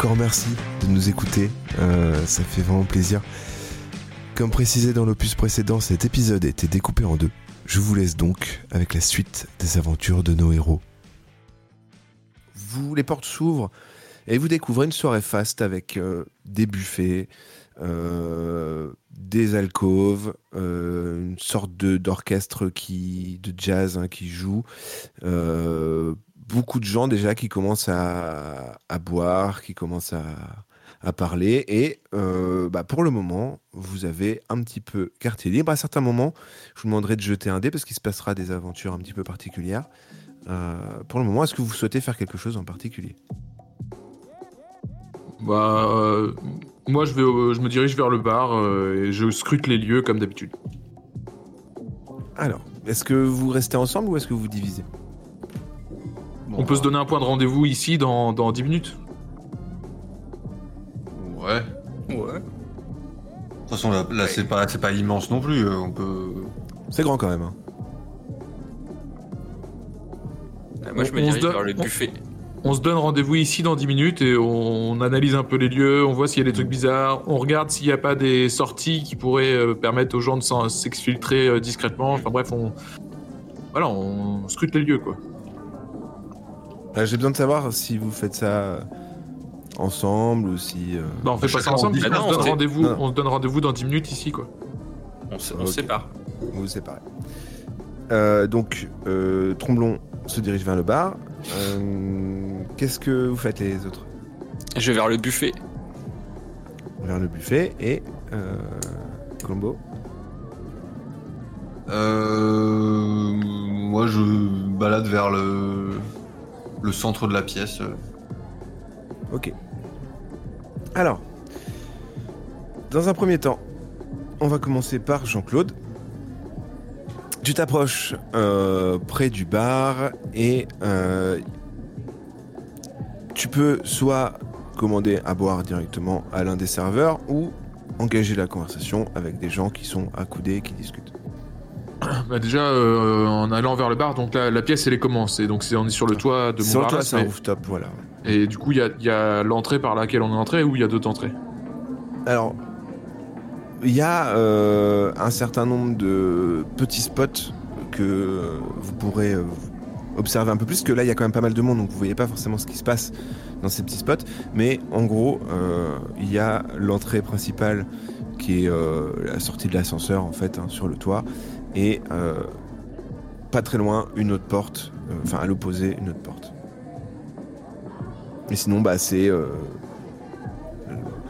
Encore merci de nous écouter, euh, ça fait vraiment plaisir. Comme précisé dans l'opus précédent, cet épisode a été découpé en deux. Je vous laisse donc avec la suite des aventures de nos héros. Vous, les portes s'ouvrent et vous découvrez une soirée faste avec euh, des buffets, euh, des alcôves, une sorte d'orchestre de jazz hein, qui joue, beaucoup de gens déjà qui commencent à, à boire, qui commencent à, à parler et euh, bah, pour le moment vous avez un petit peu quartier libre. À certains moments, je vous demanderai de jeter un dé parce qu'il se passera des aventures un petit peu particulières. Euh, pour le moment, est-ce que vous souhaitez faire quelque chose en particulier? Bah, euh, moi, je, vais, je me dirige vers le bar et je scrute les lieux comme d'habitude. Alors, est-ce que vous restez ensemble ou est-ce que vous vous divisez? On peut se donner un point de rendez-vous ici dans, dans 10 minutes. Ouais. De Ouais. toute façon, là, là, c'est pas, c'est pas immense non plus. euh, On peut. C'est grand quand même. hein. Ah, Moi, je On- me on se dirige vers le on- buffet. On se donne rendez-vous ici dans 10 minutes et on analyse un peu les lieux, on voit s'il y a des trucs bizarres, on regarde s'il n'y a pas des sorties qui pourraient euh, permettre aux gens de s'en- s'exfiltrer euh, discrètement. Enfin bref, on. Voilà, on scrute les lieux quoi. Euh, J'ai besoin de savoir si vous faites ça euh, ensemble ou si. euh, Bah, on fait pas ça Chacun en ensemble, dit- on, non, se on donne rendez-vous, non. on se donne rendez-vous dans 10 minutes ici quoi. On se, on Ok. se sépare. vous vous séparez. Euh, donc, euh, Tromblon se dirige vers le bar. Euh, Qu'est-ce que vous faites les autres? Je vais vers le buffet. Vers le buffet et. Euh, Colombo? Euh, moi, je balade vers le, le centre de la pièce. Ok. Alors, dans un premier temps, on va commencer par Jean-Claude. Tu t'approches euh, près du bar et euh, tu peux soit commander à boire directement à l'un des serveurs ou engager la conversation avec des gens qui sont accoudés et qui discutent. Bah déjà, euh, en allant vers le bar, donc la, la pièce elle est commencée, donc c'est on est sur le toit de Sur le toit, Montparnasse, c'est un mais- rooftop, voilà. et du coup il y a, il y a l'entrée par laquelle on est entré ou il y a d'autres entrées? Alors, il y a euh, un certain nombre de petits spots que euh, vous pourrez euh, observer un peu plus, parce que là, il y a quand même pas mal de monde, donc vous voyez pas forcément ce qui se passe dans ces petits spots. Mais en gros, euh, il y a l'entrée principale qui est euh, la sortie de l'ascenseur, en fait, hein, sur le toit, et euh, pas très loin, une autre porte, euh, enfin à l'opposé, une autre porte. Et sinon, bah, c'est euh,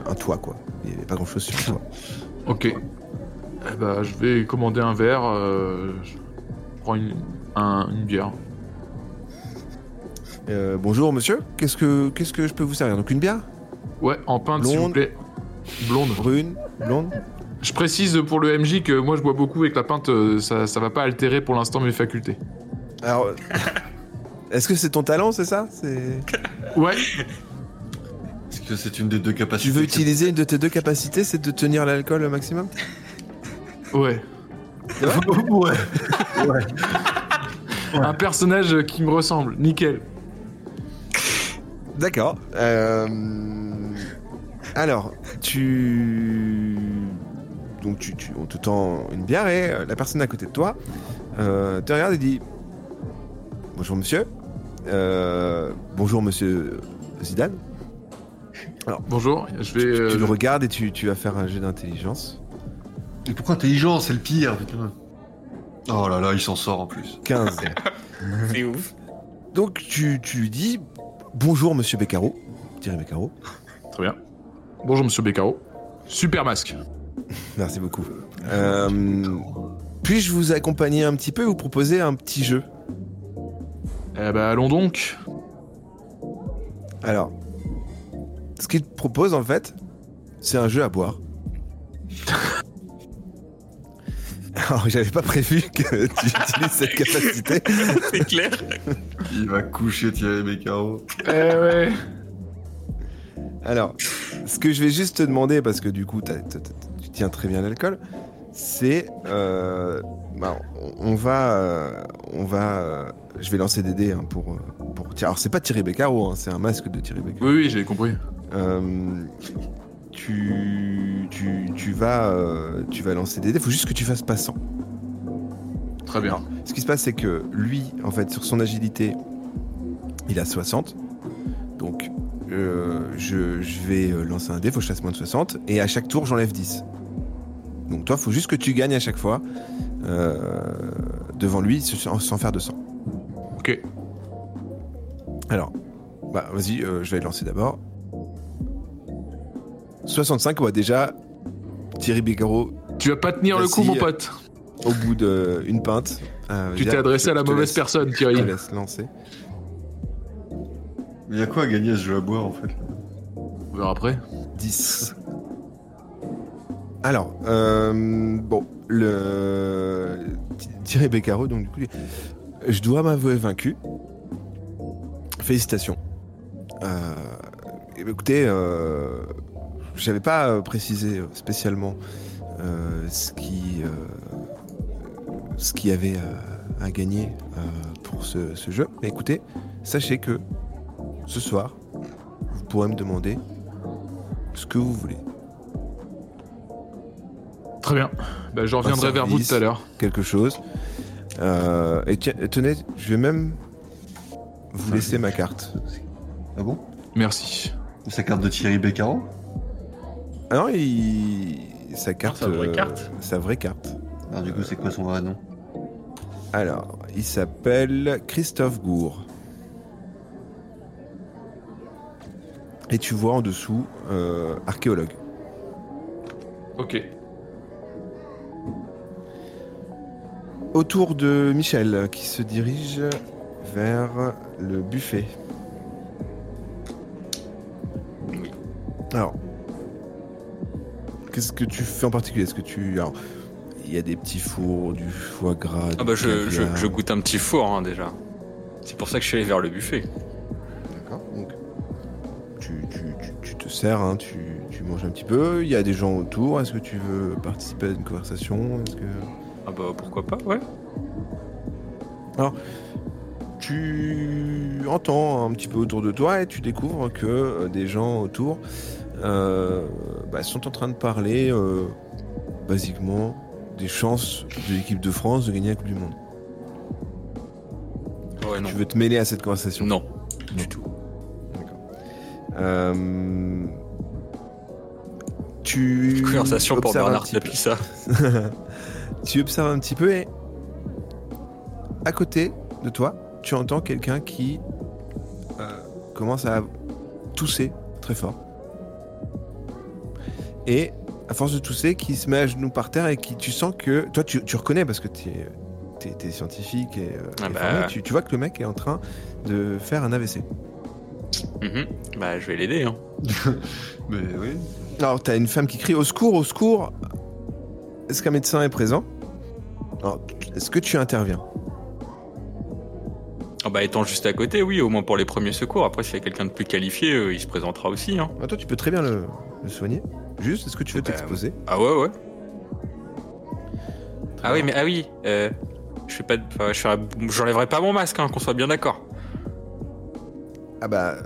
un toit, quoi. Il n'y avait pas grand chose sur le toit. Ok. Eh bah, je vais commander un verre. euh, je prends une, un- une bière. Euh, bonjour monsieur, qu'est-ce que qu'est-ce que je peux vous servir? Donc une bière? Ouais, en pinte s'il vous Blonde. plaît. Blonde. Brune Blonde Je précise pour le MJ que moi je bois beaucoup et que la pinte euh, ça, ça va pas altérer pour l'instant mes facultés. Alors, est-ce que c'est ton talent, c'est ça? C'est Ouais. Est-ce que c'est une des deux capacités Tu veux utiliser une de tes deux capacités, c'est de tenir l'alcool au maximum? Ouais. ouais. ouais. Un personnage qui me ressemble. Nickel. D'accord. Euh, Alors, tu donc tu, tu- on te tend une bière et euh, la personne à côté de toi euh, te regarde et dit bonjour monsieur. Euh, bonjour monsieur Zidane. Bonjour. Je vais. Tu euh, le regardes et tu, tu vas faire un jeu d'intelligence. Et pourquoi intelligent C'est le pire, putain. Oh là là, il s'en sort en plus. 15. C'est ouf. Donc tu, tu lui dis bonjour monsieur Beccaro. Thierry Beccaro. Très bien. Bonjour Monsieur Beccaro. Super masque. Merci beaucoup. Euh, Puis-je vous accompagner un petit peu et vous proposer un petit jeu? Eh bah allons donc. Alors, ce qu'il te propose en fait, c'est un jeu à boire. Alors, j'avais pas prévu que tu utilises cette capacité. C'est clair. Il va coucher Thierry Beccaro. Eh ouais. Alors, ce que je vais juste te demander, parce que du coup, t'as- tiens très bien l'alcool, c'est. euh, bah, on va. euh, on va. euh, je vais lancer des dés hein, pour, pour tirer. Alors, c'est pas Thierry Beccaro, hein, c'est un masque de Thierry Beccaro. Oui, oui, j'ai compris. Tu, tu, tu, vas, tu vas lancer des dés. Faut juste que tu fasses pas 100. Très bien. Ce qui se passe, c'est que lui, en fait, sur son agilité, il a 60. Donc, je, je vais lancer un dé, faut que je fasse moins de 60. Et à chaque tour, j'enlève 10. Donc, toi, faut juste que tu gagnes à chaque fois euh, devant lui sans, sans faire de 100. Ok. Alors, bah, vas-y, euh, je vais lancer d'abord. 65, ouais, déjà, Thierry Bigaro, Tu vas pas tenir le coup, mon pote. au bout d'une pinte. euh, Tu t'es adressé je à la mauvaise laisse- personne, Je Thierry. te laisse lancer. Il y a quoi à gagner à ce jeu à boire en fait? On verra après. 10. Alors, euh, bon, le Thierry Beccaro, donc du coup, je dois m'avouer vaincu. Félicitations. Euh, écoutez, euh, j'avais pas euh, précisé spécialement ce qui, qu'il y avait à gagner pour ce, ce jeu. Mais écoutez, sachez que ce soir, vous pourrez me demander ce que vous voulez. Très bien. Bah, je reviendrai vers vous tout à l'heure. quelque chose. Euh, et tiens, tenez, je vais même vous laisser ma carte. Ah bon? Merci. Sa carte de Thierry Beccaro? Ah non, il... sa carte. sa vraie euh, carte Sa vraie carte. Alors du coup, c'est quoi son vrai nom? Alors, il s'appelle Christophe Gour. Et tu vois en dessous euh, archéologue. Ok. Autour de Michel qui se dirige vers le buffet. Oui. Alors, qu'est-ce que tu fais en particulier? Est-ce que tu. Alors, il y a des petits fours, du foie gras. Ah bah je, je, goûte un petit four hein, déjà. C'est pour ça que je suis allé vers le buffet. D'accord. Donc, tu, tu, tu, tu te sers, hein, tu, tu manges un petit peu. Il y a des gens autour. Est-ce que tu veux participer à une conversation? Est-ce que. Ah bah pourquoi pas, ouais. tu entends un petit peu autour de toi et tu découvres que euh, des gens autour euh, bah, sont en train de parler euh, basiquement des chances de l'équipe de France de gagner la Coupe du Monde. Ouais, non. Tu veux te mêler à cette conversation? Non, du tout. Euh, tu Conversation pour Bernard ça. tu observes un petit peu et à côté de toi, tu entends quelqu'un qui euh, commence à tousser très fort. Et à force de tousser, qui se met à genoux par terre et qui tu sens que toi tu, tu reconnais parce que tu es, scientifique et, euh, Ah et bah. formé, tu, tu vois que le mec est en train de faire un AVC. Mhm. Bah je vais l'aider. Hein. Mais oui. Alors, t'as une femme qui crie au secours, au secours. Est-ce qu'un médecin est présent est-ce que tu interviens Ah bah étant juste à côté, oui, au moins pour les premiers secours. Après, s'il y a quelqu'un de plus qualifié, euh, il se présentera aussi. Hein. Ah, Toi, tu peux très bien le, le soigner. Juste, est-ce que tu veux Bah, t'exposer Ah ouais, ouais. Ah oui, mais ah oui. Euh, je fais pas. J'enlèverai pas mon masque, hein, qu'on soit bien d'accord. Ah bah,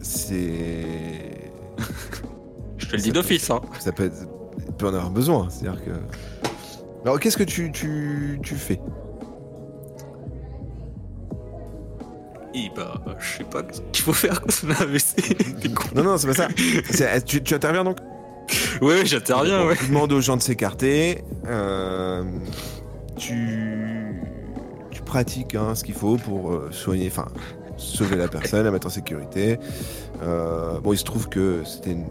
c'est... Je te le dis d'office. Hein. Ça peut, être... peut en avoir besoin. C'est-à-dire que... Alors, qu'est-ce que tu, tu, tu fais Et bah, je sais pas ce qu'il faut faire quand on a AVC. Non, non, c'est pas ça. C'est- tu, tu interviens donc Ouais, ouais, j'interviens, ouais. Tu demandes aux gens de s'écarter. euh, tu, tu pratiques hein, ce qu'il faut pour euh, soigner, enfin, sauver la personne, la mettre en sécurité. Euh, bon, il se trouve que c'était une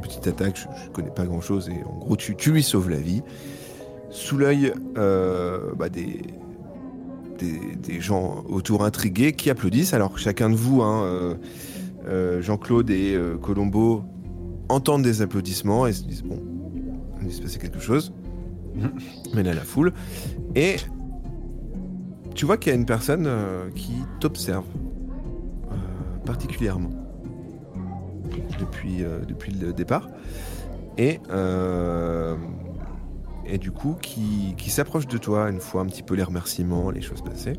petite attaque, je, je connais pas grand chose, et en gros, tu, tu lui sauves la vie. Sous l'œil euh, bah, des, des, des gens autour intrigués qui applaudissent. Alors, chacun de vous, hein, euh, euh, Jean-Claude et Colombo, entendent des applaudissements et se disent bon, il se passer quelque chose. Mais là, la foule. Et tu vois qu'il y a une personne qui t'observe particulièrement depuis, euh, depuis le départ. Et, euh, et du coup qui, qui s'approche de toi une fois un petit peu les remerciements, les choses passées.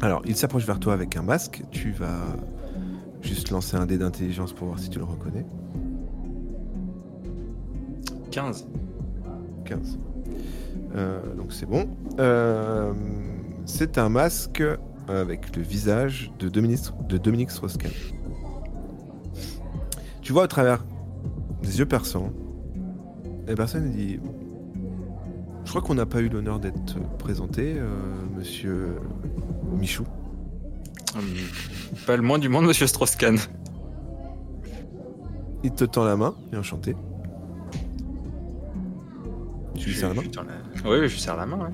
Alors, il s'approche vers toi avec un masque. Tu vas juste lancer un dé d'intelligence pour voir si tu le reconnais. 15. 15. Euh, donc c'est bon. Euh, c'est un masque avec le visage de Dominique, de Dominique Strauss-Kahn. Tu vois au travers des yeux perçants, la personne dit Je crois qu'on n'a pas eu l'honneur d'être présenté, euh, monsieur Michou. Hum, Pas le moins du monde, monsieur Strauss-Kahn. Il te tend la main, et enchanté. Tu lui serres la main la- Oui, oui, je lui serre la main.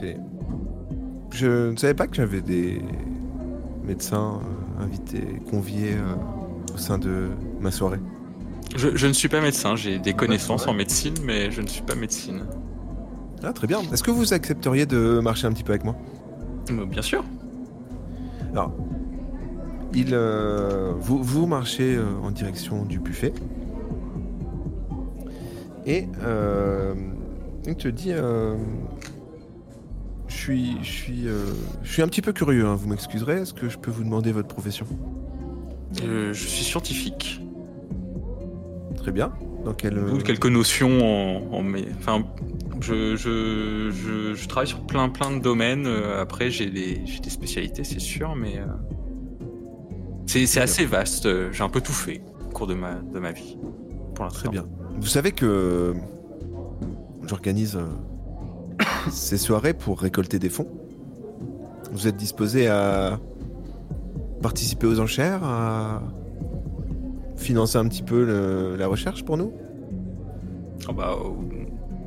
ouais. Je ne savais pas que j'avais des médecins euh, invités, conviés euh, au sein de ma soirée. Je, je ne suis pas médecin, j'ai des connaissances c'est vrai. en médecine, mais je ne suis pas médecine. Ah, très bien. Est-ce que vous accepteriez de marcher un petit peu avec moi? Euh, Bien sûr. Alors, il, euh, vous, vous marchez euh, en direction du buffet. Et euh, il te dit Je suis, je, suis, je suis un petit peu curieux, hein, vous m'excuserez. Est-ce que je peux vous demander votre profession? Euh, je suis scientifique. Très bien. Dans. D'où euh, quelques notions en, en Enfin, je, je, je, je travaille sur plein plein de domaines. Euh, Après, j'ai des, j'ai des spécialités, c'est sûr, mais euh, c'est c'est assez vaste. J'ai un peu tout fait au cours de ma, de ma vie. Pour l'instant. Très bien. Vous savez que j'organise ces soirées pour récolter des fonds. Vous êtes disposé à participer aux enchères, à financer un petit peu le- la recherche pour nous? Ah bah, euh,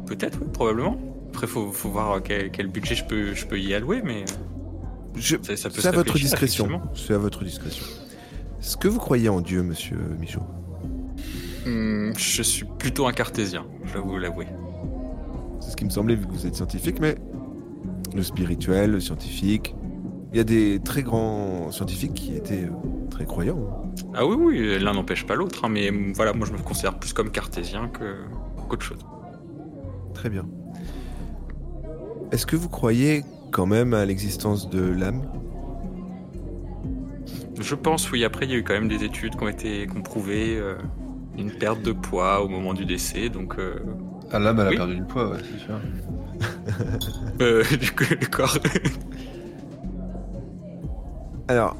peut-être, oui, probablement. Après, faut, faut voir quel, quel budget je peux, je peux y allouer, mais Je- ça, ça peut C'est à votre discrétion. C'est à votre discrétion. Est-ce que vous croyez en Dieu, monsieur Michaud? Hmm, je suis plutôt un cartésien, je dois vous l'avouer. C'est ce qui me semblait vu que vous êtes scientifique, mais le spirituel, le scientifique. Il y a des très grands scientifiques qui étaient euh, très croyants. Ah oui, oui, l'un n'empêche pas l'autre, hein, mais voilà, moi je me considère plus comme cartésien que qu'autre chose. Très bien. Est-ce que vous croyez quand même à l'existence de l'âme? Je pense, oui, après il y a eu quand même des études qui ont été qui ont prouvé euh, une perte de poids au moment du décès, donc euh, Ah, l'âme, elle a perdu du poids, ouais, c'est sûr. euh, du coup, le corps. Alors,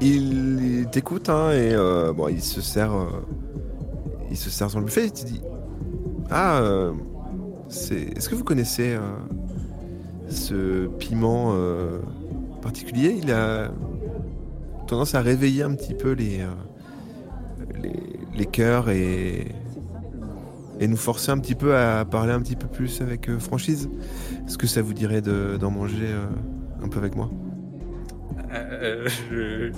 il, il t'écoute hein, et euh, bon, il se sert, euh, il se sert son buffet. Il te dit, ah, euh, c'est, est-ce que vous connaissez ce piment particulier? Il a tendance à réveiller un petit peu les, les, les cœurs et et nous forcer un petit peu à parler un petit peu plus avec franchise. Est-ce que ça vous dirait de- d'en manger un peu avec moi? Euh, je-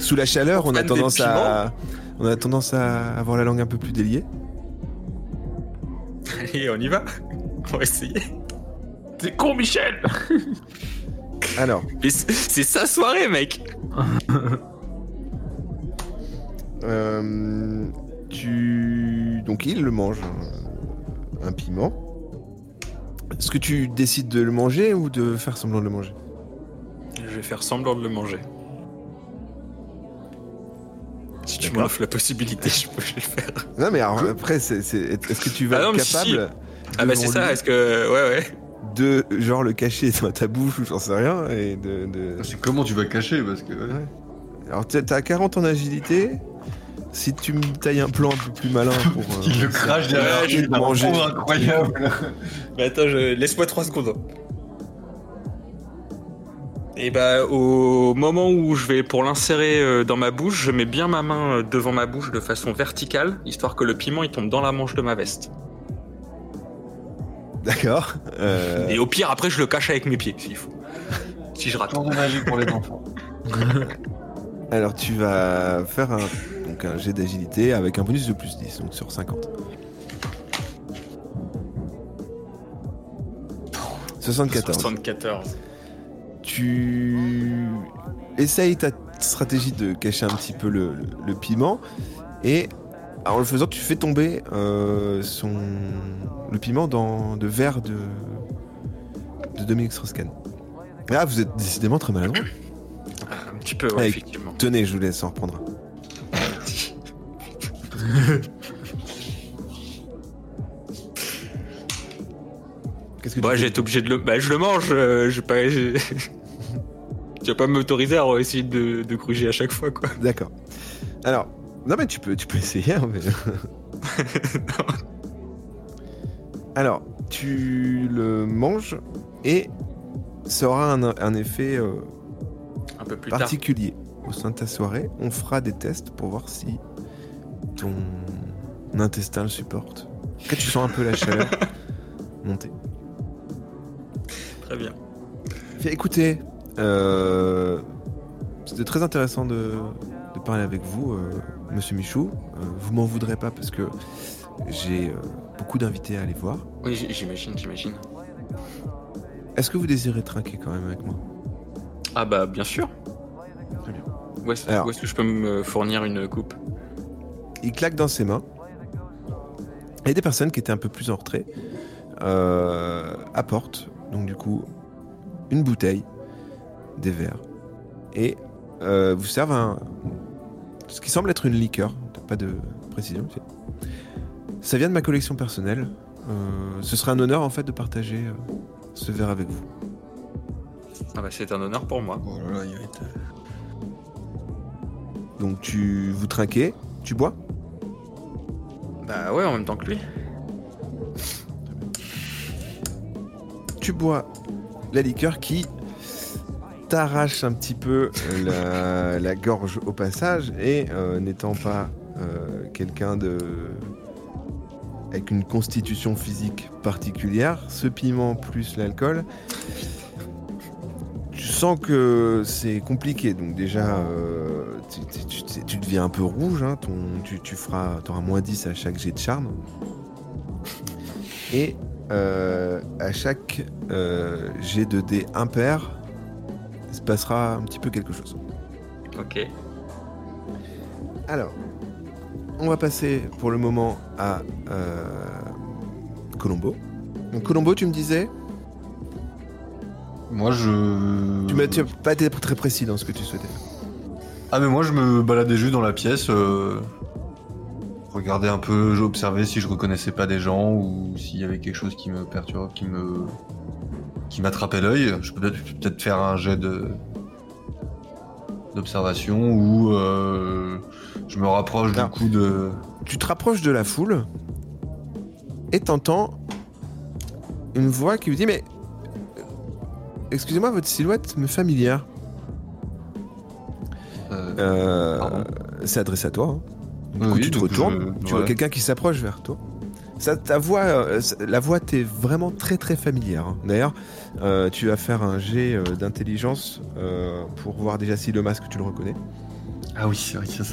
Sous la chaleur, on a tendance à, on a tendance à avoir la langue un peu plus déliée. Allez, on y va. On va essayer. T'es con, Michel Alors, c'est sa soirée, mec. euh, tu, donc il le mange un, un piment. Est-ce que tu décides de le manger ou de faire semblant de le manger? Je vais faire semblant de le manger. Si tu m'offres la possibilité, je peux le faire. Non, mais alors, après, c'est, c'est- est-ce que tu vas Ah non, être si, capable Ah bah c'est ça, est-ce que... Ouais, ouais. de genre le cacher dans ta bouche ou j'en sais rien et de, de- C'est comment tu vas cacher parce que. ouais. Alors t'as t'as 40 en agilité. Si tu me tailles un plan un peu plus malin pour. euh, Il le crache derrière de t'as un manger. incroyable. Mais attends, je... laisse-moi 3 secondes. Et bah au moment où je vais pour l'insérer euh, dans ma bouche, je mets bien ma main euh, devant ma bouche de façon verticale, histoire que le piment il tombe dans la manche de ma veste. D'accord. Euh, Et au pire après je le cache avec mes pieds s'il faut. Si je rate. Tour de magie pour les enfants. Alors tu vas faire un, donc un jet d'agilité avec un bonus de plus 10, donc sur 50. 74. 74. Tu essayes ta stratégie de cacher un petit peu le, le- le piment et en le faisant, tu fais tomber euh, son le piment dans de verre de de Dominique Strauss-Kahn. Ah, vous êtes décidément très maladroit. Un petit peu, ouais, effectivement. Tenez, je vous laisse en reprendre. Qu'est-ce que Bah, tu j'ai fais été obligé de le. Bah, je le mange. euh, je vais pas. Tu vas pas m'autoriser à essayer de, de gruger à chaque fois, quoi. D'accord. Alors, non mais tu peux, tu peux essayer. hein, mais- Alors, tu le manges et ça aura un, un effet euh, Un peu plus tard. particulier au sein de ta soirée. On fera des tests pour voir si ton intestin le supporte. Quand tu sens un peu la chaleur monter. Très bien. Fait, écoutez, euh, c'était très intéressant de, de parler avec vous, euh, Monsieur Michou. Euh, vous m'en voudrez pas parce que j'ai beaucoup d'invités à aller voir. Oui, j'imagine, j'imagine. Est-ce que vous désirez trinquer quand même avec moi? Ah, bah, bien sûr. Très bien. Où est-ce que je peux me fournir une coupe? Il claque dans ses mains. Et des personnes qui étaient un peu plus en retrait apportent donc du coup une bouteille, des verres et euh, vous servent un ce qui semble être une liqueur. T'as Pas de précision. Ça vient de ma collection personnelle. Euh, ce serait un honneur en fait de partager euh, ce verre avec vous. Ah, bah, c'est un honneur pour moi. Oh là là, il va être- Donc tu vous trinquez, tu bois? Bah, ouais, en même temps que lui. tu bois la liqueur qui t'arrache un petit peu la, gorge au passage et euh, n'étant pas euh, quelqu'un de avec une constitution physique particulière, ce piment plus l'alcool, tu sens que c'est compliqué. Donc déjà, euh, tu, deviens un peu rouge. hein, ton, tu, feras, auras moins 10 à chaque jet de charme. Et à chaque jet de dés impair, passera un petit peu quelque chose. Ok. Alors, on va passer pour le moment à euh, Colombo. Donc Colombo, tu me disais? Moi, je. Tu m'as pas été très précis dans ce que tu souhaitais. Ah, mais moi, je me baladais juste dans la pièce. euh, Regardais un peu, j'observais si je reconnaissais pas des gens ou s'il y avait quelque chose qui me perturbe, qui me. Qui m'attrapait l'œil. Je peux peut-être faire un jet de. d'observation ou. euh, Je me rapproche du Alors. coup de. Tu te rapproches de la foule et t'entends une voix qui vous dit Mais excusez-moi, votre silhouette me familière. euh, Euh, c'est adressé à toi. hein. Du Oui, coup, tu te retournes, je- tu vois quelqu'un qui s'approche vers toi. Ça, ta voix, euh, la voix t'est vraiment très très familière. hein. D'ailleurs, euh, tu vas faire un jet euh, d'intelligence euh, pour voir déjà si le masque tu le reconnais. Ah oui, c'est vrai, ça.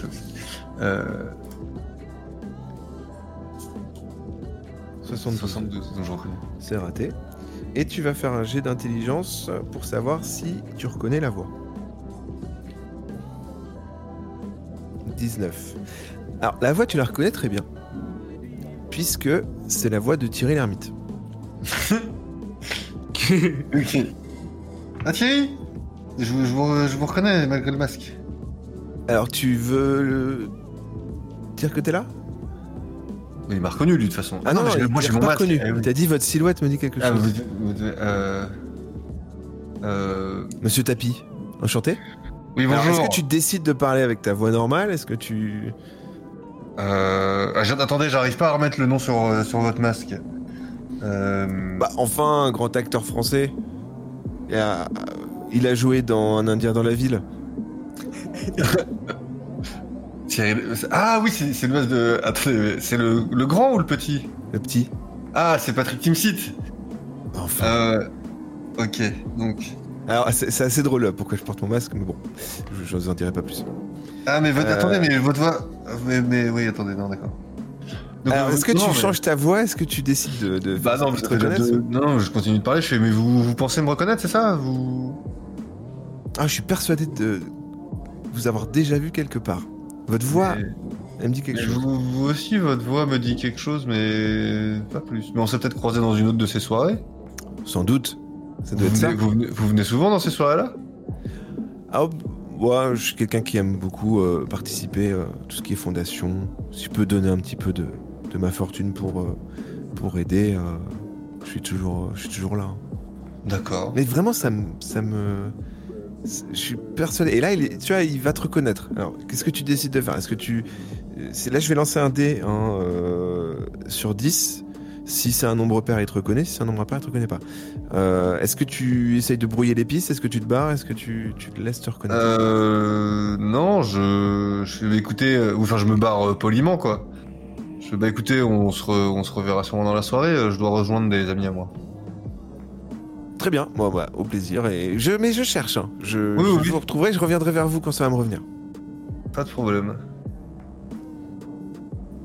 Euh, 72. 72, donc reconnais. C'est raté. Et tu vas faire un jet d'intelligence pour savoir si tu reconnais la voix. 19. Alors, la voix, tu la reconnais très bien. Puisque c'est la voix de Thierry l'ermite. Ok. Ah Thierry je, vous- je vous, je vous reconnais malgré le masque. Alors, tu veux le- dire que t'es là? Mais il m'a reconnu lui de toute façon. Ah, non, mais non, il moi j'ai mon pas masque. reconnu. Eh oui. Il t'a dit votre silhouette me dit quelque Ah, chose. vous, vous devez- euh, euh, Monsieur Tapi, enchanté. Oui Alors, bonjour. est-ce que tu décides de parler avec ta voix normale? Est-ce que tu... Euh, ah, attendez, j'arrive pas à remettre le nom sur, euh, sur votre masque. Euh, Bah, enfin, un grand acteur français. Il a, il a joué dans Un Indien dans la ville. Ah oui, c'est le masque de. Attendez, c'est le, le grand ou le petit? Le petit. Ah, c'est Patrick Timsit. Enfin. Euh, ok, donc. Alors, c'est c'est assez drôle pourquoi je porte mon masque, mais bon, je, je vous en dirai pas plus. Ah, mais votre, Euh. attendez, mais votre voix. Mais, mais oui, attendez, non, d'accord. Est-ce que tu mais- changes ta voix? Est-ce que tu décides de. de Bah non, parce que je, non, non, je continue de parler. Je fais, mais vous, vous pensez me reconnaître, c'est ça? Vous. Ah, je suis persuadé de vous avoir déjà vu quelque part. Votre voix Mais- Elle me dit quelque Mais chose. vous, vous aussi, votre voix me dit quelque chose, mais pas plus. Mais on s'est peut-être croisé dans une autre de ces soirées. Sans doute. Ça doit Vous être ça. venez, vous, venez, vous venez souvent dans ces soirées-là? Ah, moi, je suis quelqu'un qui aime beaucoup euh, participer à tout ce qui est fondation. Si je peux donner un petit peu de, de ma fortune pour, euh, pour aider, euh, je, suis toujours, je suis toujours là. D'accord. Mais vraiment, ça me. Ça me je suis persuadé. Et là, il est- tu vois, il va te reconnaître. Alors, qu'est-ce que tu décides de faire? Est-ce que tu. euh, Là, je vais lancer un dé hein, euh, sur 10. Si c'est un nombre pair, il te reconnaît. Si c'est un nombre impair, il te reconnaît pas. Euh, Est-ce que tu essayes de brouiller les pistes? Est-ce que tu te barres? Est-ce que tu, tu te laisses te reconnaître? Euh. Non, je. Je vais écouter. euh, Enfin, je me barre euh, poliment, quoi. Je vais, bah écoutez, on se, re- on se reverra sûrement dans la soirée. Je dois rejoindre des amis à moi. Très bien, moi, bah, au plaisir. Et je, mais je cherche. hein. Je, Oui, je oui. vous retrouverai. Je reviendrai vers vous quand ça va me revenir. Pas de problème.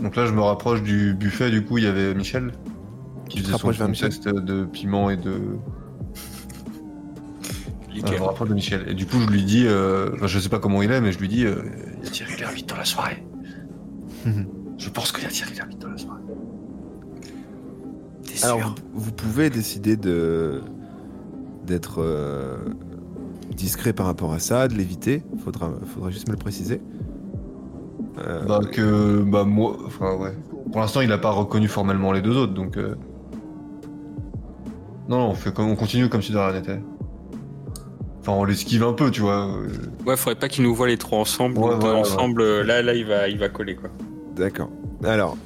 Donc là, je me rapproche du buffet. Du coup, il y avait Michel qui faisait son, test de piment et de. Je me rapproche de Michel. Et du coup, je lui dis, euh, enfin, je sais pas comment il est, mais je lui dis, euh, il y a Thierry Lhermitte dans la soirée. je pense qu'il y a Thierry Lhermitte dans la soirée. T'es Alors, sûr vous, vous pouvez décider de d'être euh, discret par rapport à ça, de l'éviter. Faudra, faudra juste me le préciser. Euh, Bah que, bah moi, enfin ouais. Pour l'instant, il a pas reconnu formellement les deux autres, donc. euh, Non, non, on fait comme, on continue comme si de rien n'était. Enfin, on l'esquive un peu, tu vois. euh, Ouais, faudrait pas qu'ils nous voient les trois ensemble. Ouais, voilà, ensemble, euh, là, là, il va, il va coller quoi. D'accord. Alors,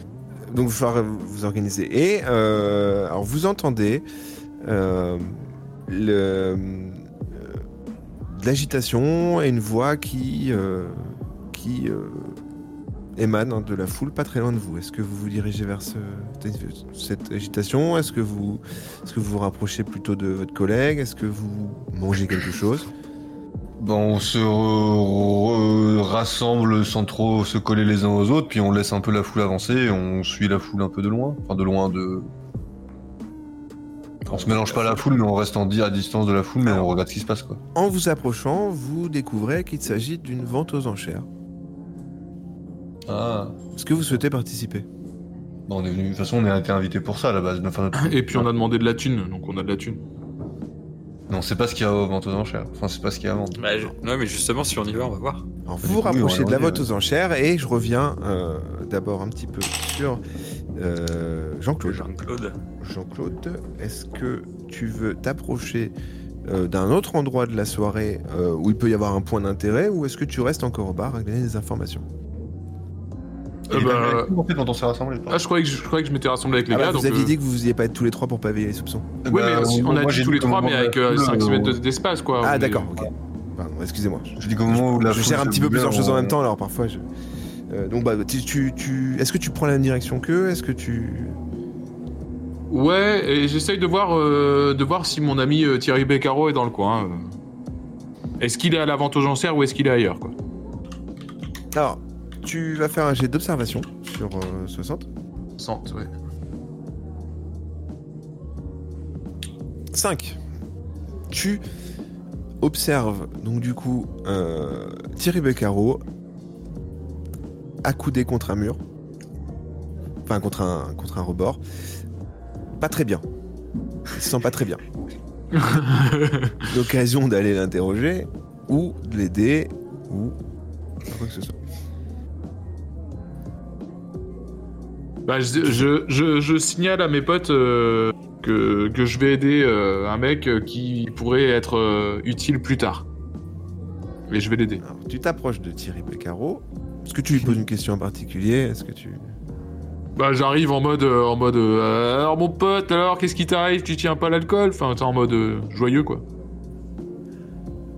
donc il va falloir vous organiser. Et euh, alors vous entendez euh, le, euh, de l'agitation et une voix qui euh, qui euh, émane hein, de la foule, pas très loin de vous. Est-ce que vous vous dirigez vers ce- cette agitation? Est-ce que vous est-ce que vous vous rapprochez plutôt de votre collègue? Est-ce que vous mangez quelque chose? Bah, on se rassemble sans trop se coller les uns aux autres, puis on laisse un peu la foule avancer, et on suit la foule un peu de loin. Enfin, de loin de. On se mélange pas à la foule, mais on reste en di- à distance de la foule, mais on regarde ce qui se passe, quoi. En vous approchant, vous découvrez qu'il s'agit d'une vente aux enchères. Ah. Est-ce que vous souhaitez participer? Bah, on est venu. De toute façon, on a été invité pour ça à la base. Enfin, notre- Et puis on a demandé de la thune, donc on a de la thune. Non, c'est pas ce qu'il y a aux ventes aux enchères. Enfin, c'est pas ce qu'il y a à vendre. Bah, je- Ouais, mais justement, si on y va, on va voir. Alors, Du vous vous oui, rapprochez de la dire, aux enchères et je reviens euh, d'abord un petit peu sur euh, Jean-Claude. Jean-Claude. Jean-Claude, est-ce que tu veux t'approcher euh, d'un autre endroit de la soirée euh, où il peut y avoir un point d'intérêt ou est-ce que tu restes encore au bar à gagner des informations? Euh, bah, en fait, quand on s'est rassemblés. Ah, je croyais que je, je croyais que je m'étais rassemblé avec les Ah bah, gars. Vous donc, aviez euh, dit que vous n'alliez pas être tous les trois pour pas veiller les soupçons. Oui, mais aussi, on a dit tous les trois, mais avec euh, 5 mètres de- d'espace, quoi. ah d'accord, ok. Pardon, excusez-moi. Je dis qu'au moment où la je gère un petit peu plusieurs choses en même temps, alors parfois je. Euh, donc bah, tu, tu, tu- est-ce que tu prends la même direction qu'eux? Est-ce que tu Ouais, et j'essaye de voir, euh, de voir si mon ami euh, Thierry Beccaro est dans le coin. euh. Est-ce qu'il est à la vente aux enchères ou est-ce qu'il est ailleurs, quoi? Alors, tu vas faire un jet d'observation sur euh, 60. Sente, ouais. 5. Tu observes donc du coup euh, Thierry Beccaro accoudé contre un mur. Enfin, contre un, contre un rebord. Pas très bien. Il se sent pas très bien. L'occasion d'aller l'interroger ou de l'aider ou quoi que ce soit. Bah, je, je, je- je signale à mes potes euh, que, que je vais aider euh, un mec euh, qui pourrait être euh, utile plus tard. Et je vais l'aider. Alors, tu t'approches de Thierry Beccaro. Est-ce que tu lui poses une question en particulier? Est-ce que tu... Bah, j'arrive en mode, en mode, alors mon pote, alors qu'est-ce qui t'arrive? Tu tiens pas l'alcool? Enfin, t'es en mode joyeux, quoi.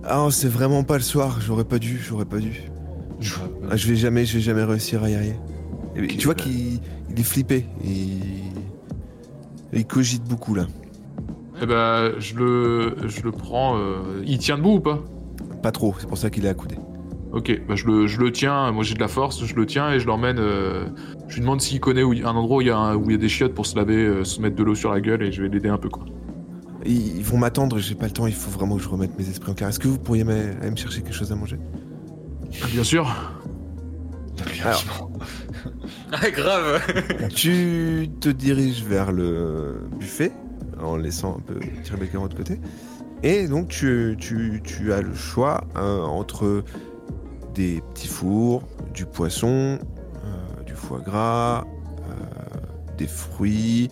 Ah, c'est vraiment pas le soir. J'aurais pas dû. J'aurais pas dû. Je- Ah, je vais jamais, je vais jamais réussir à y arriver. Et tu vois bah. qu'il il est flippé. Il... il cogite beaucoup là. Eh ben, je le, je le prends. euh, Il tient debout ou pas? Pas trop. C'est pour ça qu'il est accoudé. Ok, bah je le, je le tiens. Moi, j'ai de la force. Je le tiens et je l'emmène. euh, je lui demande s'il connaît où, un endroit où il y a, un- où il y a des chiottes pour se laver, euh, se mettre de l'eau sur la gueule et je vais l'aider un peu, quoi. Ils, ils vont m'attendre. J'ai pas le temps. Il faut vraiment que je remette mes esprits en clair. Est-ce que vous pourriez aller me chercher quelque chose à manger? Ah, Bien sûr. Bien sûr. Ah, grave Tu te diriges vers le buffet en laissant un peu Thierry Beccaro de côté. Et donc tu, tu- tu as le choix euh, entre des petits fours, du poisson, euh, du foie gras, euh, des fruits,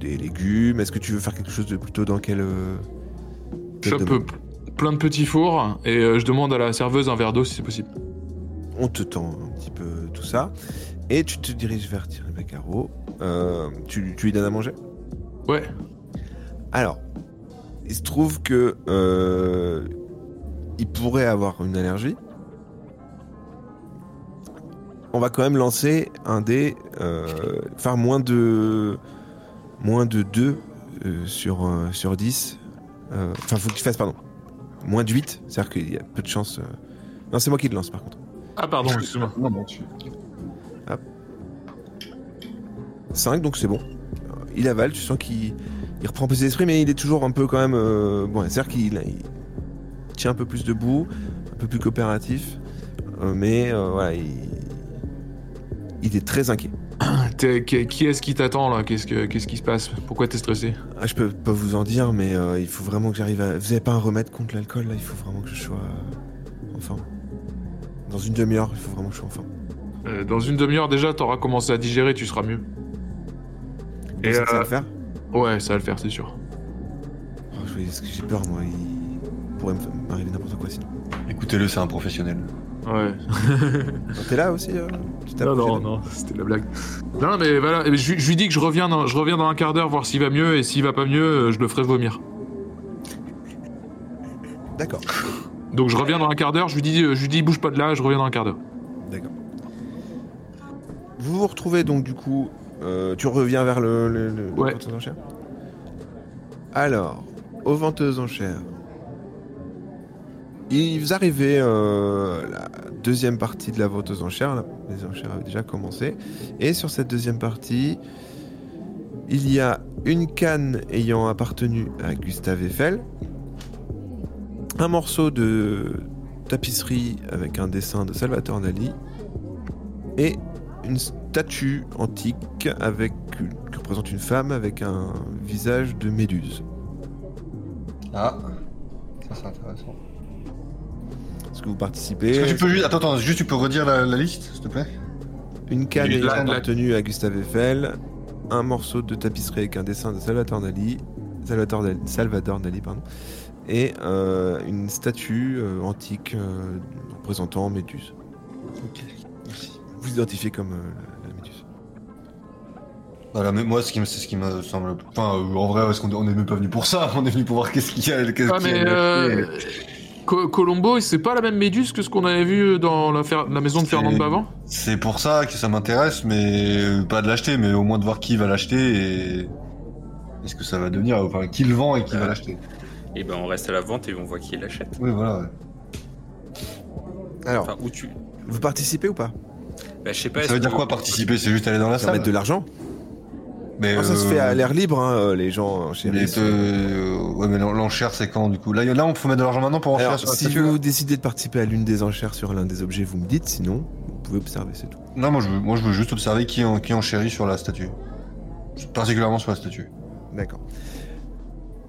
des, des légumes. Est-ce que tu veux faire quelque chose de plutôt dans quel... euh, quel euh, plein de petits fours et euh, je demande à la serveuse un verre d'eau si c'est possible. On te tend un petit peu ça. Et tu te diriges vers Thierry Beccaro. Euh, tu, tu lui donnes à manger? Ouais. Alors, il se trouve que euh, il pourrait avoir une allergie. On va quand même lancer un dé, euh, faire moins de moins de 2 euh, sur, euh, sur 10. Euh, Enfin, faut que tu fasses, pardon, moins de 8. C'est-à-dire qu'il y a peu de chance. Non, c'est moi qui le lance par contre. Ah pardon, excuse-moi. Non, non, tu... 5, donc c'est bon. Il avale, tu sens qu'il il reprend un peu ses esprits, mais il est toujours un peu quand même. euh, bon, c'est-à-dire qu'il il tient un peu plus debout, un peu plus coopératif, euh, mais euh, voilà, il, il est très inquiet. Qui qui est-ce qui t'attend là? Qu'est-ce que- qu'est-ce qui se passe? Pourquoi t'es stressé? Ah, je peux pas vous en dire, mais euh, il faut vraiment que j'arrive à. Vous avez pas un remède contre l'alcool là Il faut vraiment que je sois euh, en forme. Dans une demi-heure, il faut vraiment que je sois en forme. Euh, Dans une demi-heure déjà, t'auras commencé à digérer, tu seras mieux. Et Et, ça, ça va euh, le faire Ouais, ça va le faire, c'est sûr. Oh, j'ai peur, moi. Il pourrait m'arriver n'importe quoi sinon. Écoutez-le, c'est un professionnel. Ouais. T'es là aussi euh Tu Non, non, non, c'était la blague. Non, mais voilà, je, lui- je lui dis que je reviens, dans, je reviens dans un quart d'heure voir s'il va mieux, et s'il va pas mieux, euh, je le ferai vomir. D'accord. Donc je reviens dans un quart d'heure, je lui dis, je lui dis bouge pas de là, je reviens dans un quart d'heure. D'accord. Vous vous retrouvez donc du coup. euh, tu reviens vers le, le, le- Ouais. venteuse Alors, aux venteuses en chair. Il vous arrivez euh, la deuxième partie de la venteuse en chair. là. Les enchères avaient déjà commencé. Et sur cette deuxième partie, il y a une canne ayant appartenu à Gustave Eiffel. Un morceau de tapisserie avec un dessin de Salvatore Dali et une statue antique avec qui représente une femme avec un visage de méduse. Ah, ça c'est intéressant. Est-ce que vous participez? Est-ce que tu peux juste... Attends, attends, juste tu peux redire la, la liste, s'il te plaît? Une canne la- appartenu à Gustave Eiffel, un morceau de tapisserie avec un dessin de Salvatore Dali, Salvatore Dali, Salvador Dali pardon, et euh, une statue euh, antique euh, représentant Méduse. Ok, merci. Vous identifiez comme euh, la, la Méduse. Voilà, mais moi, ce qui me- ce qui me semble. Enfin, euh, en vrai, est-ce qu'on on est même pas venu pour ça? On est venu pour voir qu'est-ce qu'il y a. qu'est-ce Ah qu'il y a mais de euh, Co- Colombo, c'est pas la même méduse que ce qu'on avait vu dans la, fer- la maison de C'est- Fernand Bavant C'est pour ça que ça m'intéresse, mais pas de l'acheter, mais au moins de voir qui va l'acheter et. Est-ce que ça va devenir. Enfin, qui le vend et qui va l'acheter. Et ben on reste à la vente et on voit qui l'achète. Oui, voilà, ouais. Alors, Enfin, où tu. vous participez ou pas Bah, je sais pas. Ça veut dire que- quoi participer C'est juste aller dans la Ça salle mettre de l'argent Mais Ah, Ça se euh, fait à l'air libre, hein, euh, les gens chez mais euh, ouais, mais l'en- l'enchère, c'est quand du coup? Là, là, on peut mettre de l'argent maintenant pour enchère Alors, sur la si statue, vous décidez de participer à l'une des enchères sur l'un des objets, vous me dites, sinon, vous pouvez observer, c'est tout. Non, moi je, veux, moi je veux juste observer qui, en, qui enchérit sur la statue. Particulièrement sur la statue. D'accord.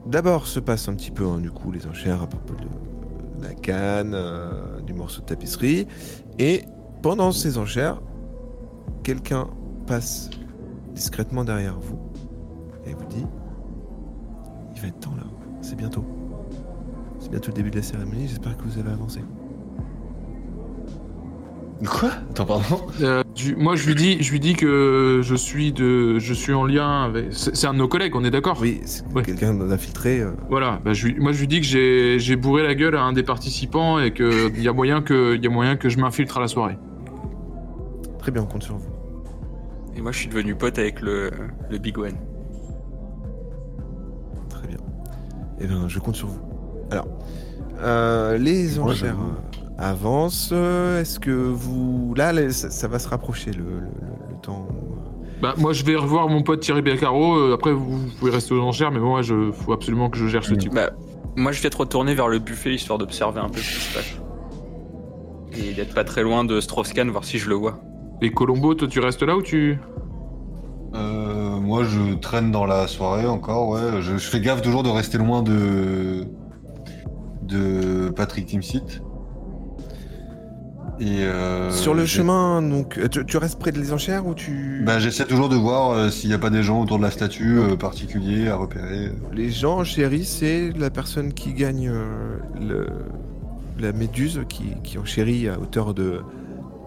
D'abord se passe un petit peu, hein, du les enchères à propos de la canne, euh, du morceau de tapisserie. Et pendant ces enchères, quelqu'un passe discrètement derrière vous et vous dit Il va être temps là, c'est bientôt. C'est bientôt le début de la cérémonie, j'espère que vous avez avancé. Quoi? Attends, pardon Euh, du- moi, je lui dis, je lui dis que je suis de, je suis en lien avec. C'est un de nos collègues, on est d'accord? Oui, c'est Ouais. quelqu'un d'infiltré. euh, Voilà. Bah, je moi, je lui dis que j'ai, j'ai bourré la gueule à un des participants et que il y a moyen que, il y a moyen que je m'infiltre à la soirée. Très bien, on compte sur vous. Et moi je suis devenu pote avec le, le Big One. Très bien. Eh bien, je compte sur vous. Alors, euh, les enchères. Avancent. Euh, Est-ce que vous... Là, ça, ça va se rapprocher, le, le- le- le temps. où, euh, Bah, moi, je vais revoir mon pote Thierry Beccaro. euh, après, vous, vous pouvez rester aux enchères, mais moi, je, faut absolument que je gère ce type. Bah, moi je vais te retourner vers le buffet histoire d'observer un peu ce qui se passe. Et d'être pas très loin de Strauss-Kahn, voir si je le vois. Et Colombo, toi, tu restes là ou tu. Euh, moi, je traîne dans la soirée encore, ouais. Je, je fais gaffe toujours de rester loin de. de Patrick Timsit. Et. euh, Sur le chemin, donc, euh, tu, tu restes près de les enchères ou tu. Bah, j'essaie toujours de voir euh, s'il n'y a pas des gens autour de la statue euh, particuliers à repérer. Les gens chéris, c'est la personne qui gagne euh, le, la méduse qui, qui enchérit à hauteur de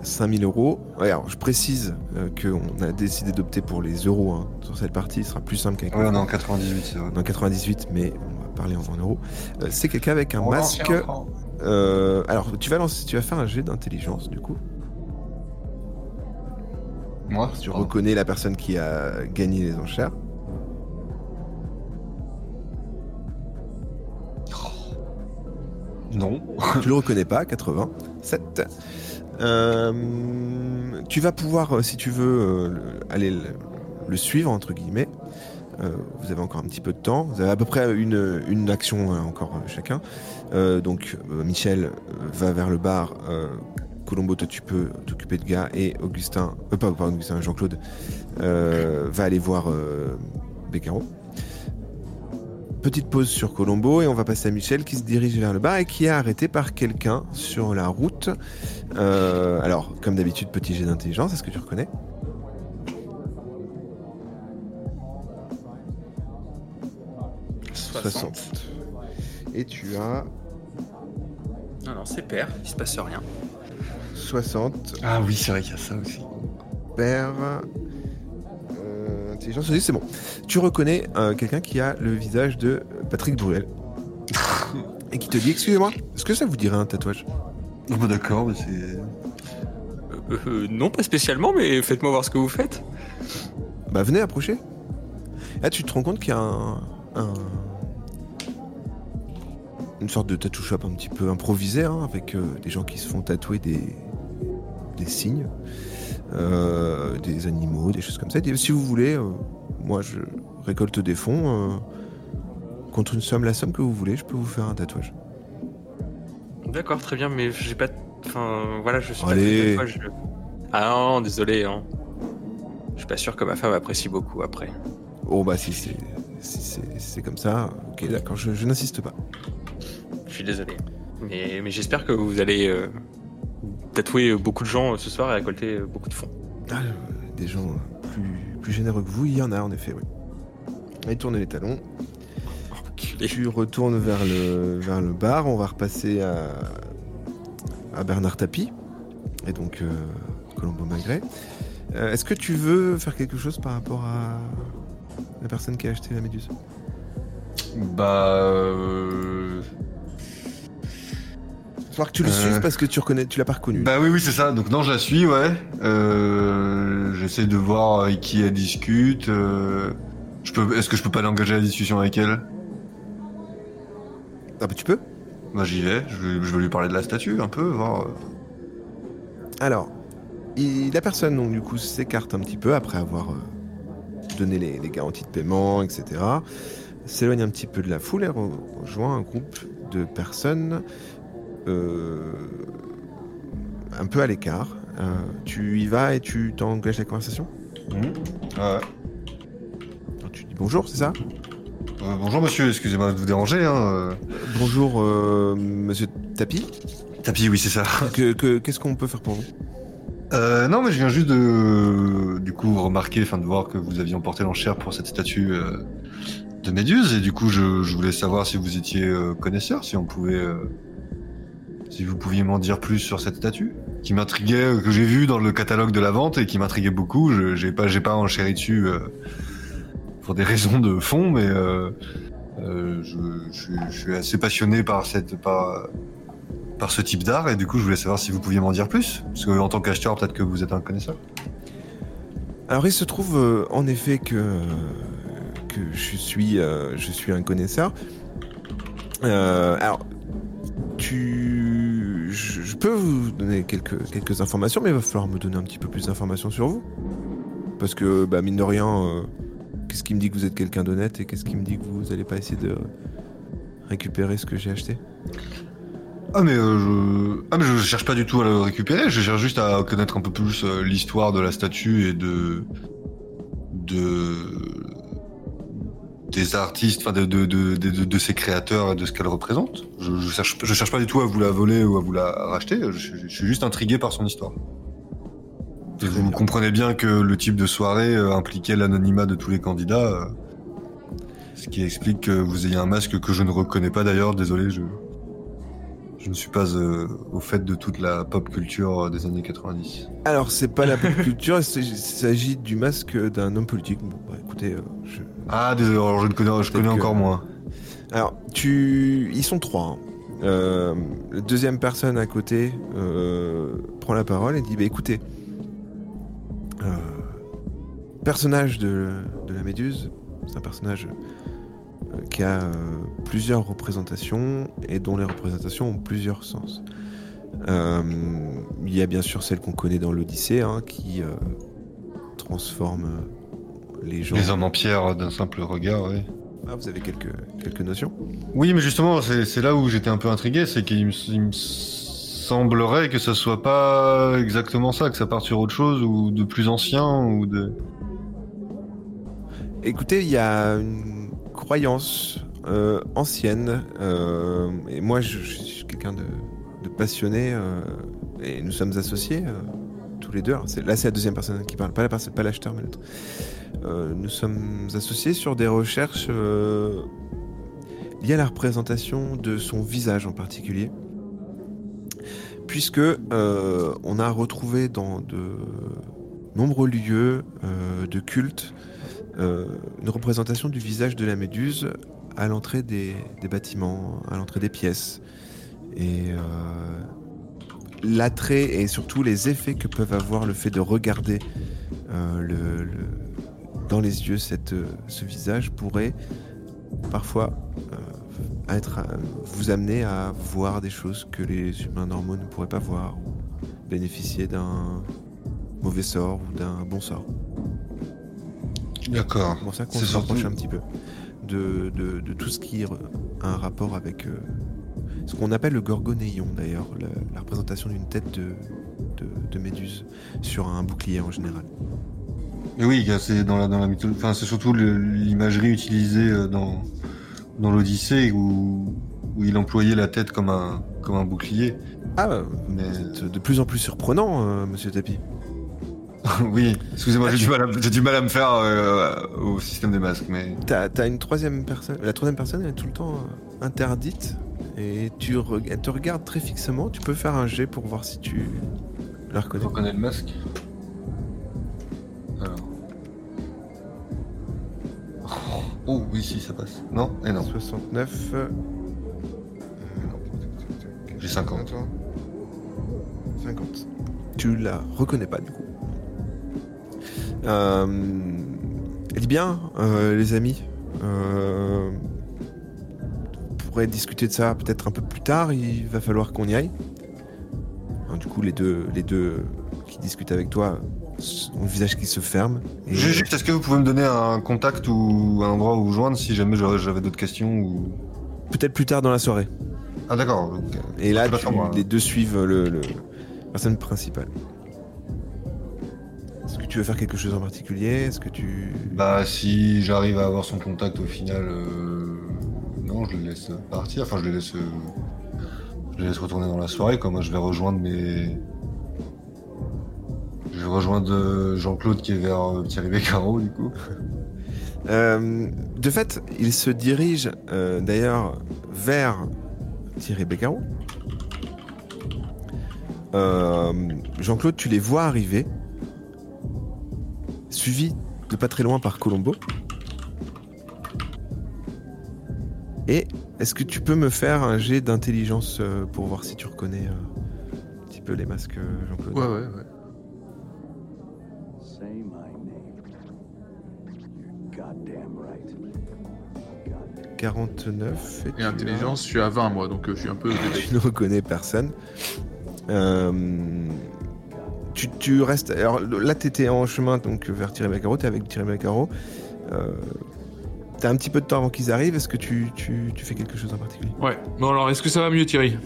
5000 euros. Ouais, alors, je précise euh, qu'on a décidé d'opter pour les euros hein. sur cette partie. Ce sera plus simple qu'avec Ouais, on est en 98, c'est vrai. dans 98, mais on va parler en, en euros. Euh, c'est quelqu'un avec un On masque. Euh, alors, tu vas, lancer, tu vas faire un jet d'intelligence du coup. Moi Tu Pardon. reconnais la personne qui a gagné les enchères. Non. tu le reconnais pas, 87. Euh, tu vas pouvoir, euh, si tu veux, le- aller le, le suivre, entre guillemets. Euh, vous avez encore un petit peu de temps. Vous avez à peu près une, action euh, encore euh, chacun. Donc, Michel va vers le bar. Colombo, toi, tu peux t'occuper de gars. Et Augustin, pas, Jean-Claude, va aller voir Beccaro. Petite pause sur Colombo et on va passer à Michel qui se dirige vers le bar et qui est arrêté par quelqu'un sur la route. Alors, comme d'habitude, petit jet d'intelligence, est-ce que tu reconnais? Euh, 60. Et tu as Non, non, c'est père, il se passe rien. 60 Ah oui, c'est vrai qu'il y a ça aussi. père. Euh, intelligence, oui, c'est bon. Tu reconnais euh, quelqu'un qui a le visage de Patrick Bruel. et qui te dit Excusez-moi, est-ce que ça vous dirait un tatouage? Ah bah d'accord, mais c'est. Euh, euh, non, pas spécialement, mais faites-moi voir ce que vous faites. Bah venez approcher. Là tu te rends compte qu'il y a un, un- une sorte de tattoo shop un petit peu improvisé hein, avec euh, des gens qui se font tatouer des, des signes, euh, des animaux, des choses comme ça. Dit, si vous voulez, euh, moi je récolte des fonds euh, contre une somme, la somme que vous voulez, je peux vous faire un tatouage. D'accord, très bien, mais j'ai pas. Enfin, voilà, je suis Allez. pas. Ah non, désolé, hein. Je suis pas sûr que ma femme apprécie beaucoup après. Oh bah si c'est si c'est c'est comme ça, ok d'accord, je, je n'insiste pas. Je suis désolé. Mais, mais j'espère que vous allez euh, tatouer beaucoup de gens euh, ce soir et récolter euh, beaucoup de fonds. Ah, des gens plus, plus généreux que vous, il y en a en effet, oui. Allez, tournez les talons. Enculé. Tu retournes vers le, vers le bar. On va repasser à, à Bernard Tapie. Et donc, euh, Colombo Magret. Euh, Est-ce que tu veux faire quelque chose par rapport à la personne qui a acheté la méduse? Bah. Falloir que tu le Euh. suives parce que tu reconnais, tu l'as pas reconnu. Bah oui, oui, c'est ça. Donc non, je la suis, ouais. Euh... J'essaie de voir avec qui elle discute. euh, Je peux... Est-ce que je peux pas l'engager à la discussion avec elle? Ah bah tu peux. Bah j'y vais. Je vais... je vais lui parler de la statue un peu, voir. Alors, il- la personne, donc, du coup, s'écarte un petit peu après avoir donné les, les garanties de paiement, etc. S'éloigne un petit peu de la foule et re- rejoint un groupe de personnes un peu à l'écart. Euh, tu y vas et tu t'engages la conversation? Mhm. Ouais. Tu dis bonjour, c'est ça? Euh, bonjour monsieur, excusez-moi de vous déranger. Hein. euh. Bonjour, euh, monsieur Tapi? Tapis, oui, c'est ça. Que- que- Qu'est-ce qu'on peut faire pour vous? Euh, non, mais je viens juste de, du coup, remarquer, enfin, de voir que vous aviez emporté l'enchère pour cette statue euh, de Méduse, et du coup, je, je voulais savoir si vous étiez euh, connaisseur, si on pouvait, euh, si vous pouviez m'en dire plus sur cette statue, qui m'intriguait, euh, que j'ai vu dans le catalogue de la vente et qui m'intriguait beaucoup. Je, j'ai pas, j'ai pas dessus euh, pour des raisons de fond, mais euh, je, suis- assez passionné par cette, par par ce type d'art et du coup je voulais savoir si vous pouviez m'en dire plus parce que en tant qu'acheteur peut-être que vous êtes un connaisseur. Alors il se trouve en effet que, que je, suis, je suis un connaisseur. Alors, peux vous donner quelques, quelques informations, mais il va falloir me donner un petit peu plus d'informations sur vous. Parce que, bah, mine de rien, euh, qu'est-ce qui me dit que vous êtes quelqu'un d'honnête et qu'est-ce qui me dit que vous n'allez pas essayer de récupérer ce que j'ai acheté? Ah mais, euh, je... ah mais je cherche pas du tout à le récupérer, je cherche juste à connaître un peu plus euh, l'histoire de la statue et de... de... des artistes, enfin de, de, de, de, de ses créateurs et de ce qu'elle représente. Je, je, cherche, je cherche pas du tout à vous la voler ou à vous la racheter, je, je suis juste intrigué par son histoire. Et vous bien. comprenez bien que le type de soirée euh, impliquait l'anonymat de tous les candidats, euh, ce qui explique que vous ayez un masque que je ne reconnais pas d'ailleurs, désolé, je... Je ne suis pas euh, au fait de toute la pop culture des années 90. Alors, c'est pas la pop culture, il s'agit- il s'agit du masque d'un homme politique. Bon, bah, écoutez, euh, je... Ah, désolé, alors je ne connais, je que- encore moins. Alors, tu... Ils sont trois. hein. Euh, la deuxième personne à côté euh, prend la parole et dit, bah écoutez, euh, personnage de, de la Méduse, c'est un personnage qui a euh, plusieurs représentations et dont les représentations ont plusieurs sens. Euh, il y a bien sûr celle qu'on connaît dans l'Odyssée, hein, qui euh, transforme euh, les gens. Les hommes en pierre d'un simple regard, oui. Ah, vous avez quelques, quelques notions? Oui, mais justement, c'est là où j'étais un peu intrigué, c'est qu'il me, semblerait que ça soit pas exactement ça, que ça parte sur autre chose, ou de plus ancien, ou de... Écoutez, il y a une croyance euh, ancienne, euh, et moi je, je suis quelqu'un de, de passionné, euh, et nous sommes associés euh, les deux. C'est- là, c'est la deuxième personne qui parle, pas la personne, pas l'acheteur, mais l'autre. Euh, nous sommes associés sur des recherches euh, liées à la représentation de son visage en particulier, puisque euh, on a retrouvé dans de nombreux lieux de culte une représentation du visage de la méduse à l'entrée des, des bâtiments, à l'entrée des pièces. Et l'attrait et surtout les effets que peuvent avoir le fait de regarder euh, le, le- dans les yeux cette, euh, ce visage pourrait parfois euh, être, vous amener à voir des choses que les humains normaux ne pourraient pas voir ou bénéficier d'un mauvais sort ou d'un bon sort. D'accord. C'est pour ça qu'on se rapproche un petit peu de, de- de tout ce qui a un rapport avec euh, ce qu'on appelle le gorgonéion d'ailleurs, la, la représentation d'une tête de, de, de méduse sur un bouclier en général. Mais oui, c'est dans la, dans la mythologie, enfin, c'est surtout l'imagerie utilisée euh, dans, dans l'Odyssée où, où il employait la tête comme un, comme un bouclier. Ah, bah, Mais- vous êtes de plus en plus surprenant, euh, monsieur Tapi. oui, excusez-moi, j'ai du, mal à- j'ai du mal à me faire euh, au système des masques, mais... T'as as une troisième personne, la troisième personne elle est tout le temps interdite et tu re- elle te regarde très fixement. Tu peux faire un jet pour voir si tu la reconnais. On reconnaît le masque Alors... Oh oui, si, ça passe. Non Eh non. 69. euh, J'ai 50. 50. Tu la reconnais pas du coup. Euh, elle dit bien, euh, les amis. Euh, pourrait discuter de ça peut-être un peu plus tard. Il va falloir qu'on y aille. Alors, du coup, les deux, les deux qui discutent avec toi ont le visage qui se ferme. Et- Juste, est-ce que vous pouvez me donner un contact ou un endroit où vous joindre si jamais j'avais d'autres questions ou... Peut-être plus tard dans la soirée. Ah d'accord. Et là, tu- moi, hein. les deux suivent le, le- la personne principale. Est-ce que tu veux faire quelque chose en particulier? Est-ce que tu... Bah si j'arrive à avoir son contact au final, euh, non, je le laisse partir. Enfin, je le laisse, euh, je le laisse retourner dans la soirée. Quoi. Moi, je vais rejoindre mes, je vais rejoindre euh, Jean-Claude qui est vers euh, Thierry Beccaro du coup. De fait, il se dirige d'ailleurs vers Thierry Beccaro. Jean-Claude, tu les vois arriver, suivi de pas très loin par Colombo. Et est-ce que tu peux me faire un jet d'intelligence euh, pour voir si tu reconnais euh, un petit peu les masques, euh, Jean-Claude? Ouais, ouais, ouais. Say my name. You're goddamn right. Goddamn. 49. Et tu as- intelligence, je suis à 20 moi, donc je suis un peu. tu ne reconnais personne. Euh, tu, tu restes. Alors là, tu étais en chemin donc vers Thierry Beccaro, tu es avec Thierry Beccaro. Euh, tu as un petit peu de temps avant qu'ils arrivent. Est-ce que tu, tu, tu fais quelque chose en particulier? Ouais. Bon alors, est-ce que ça va mieux, Thierry?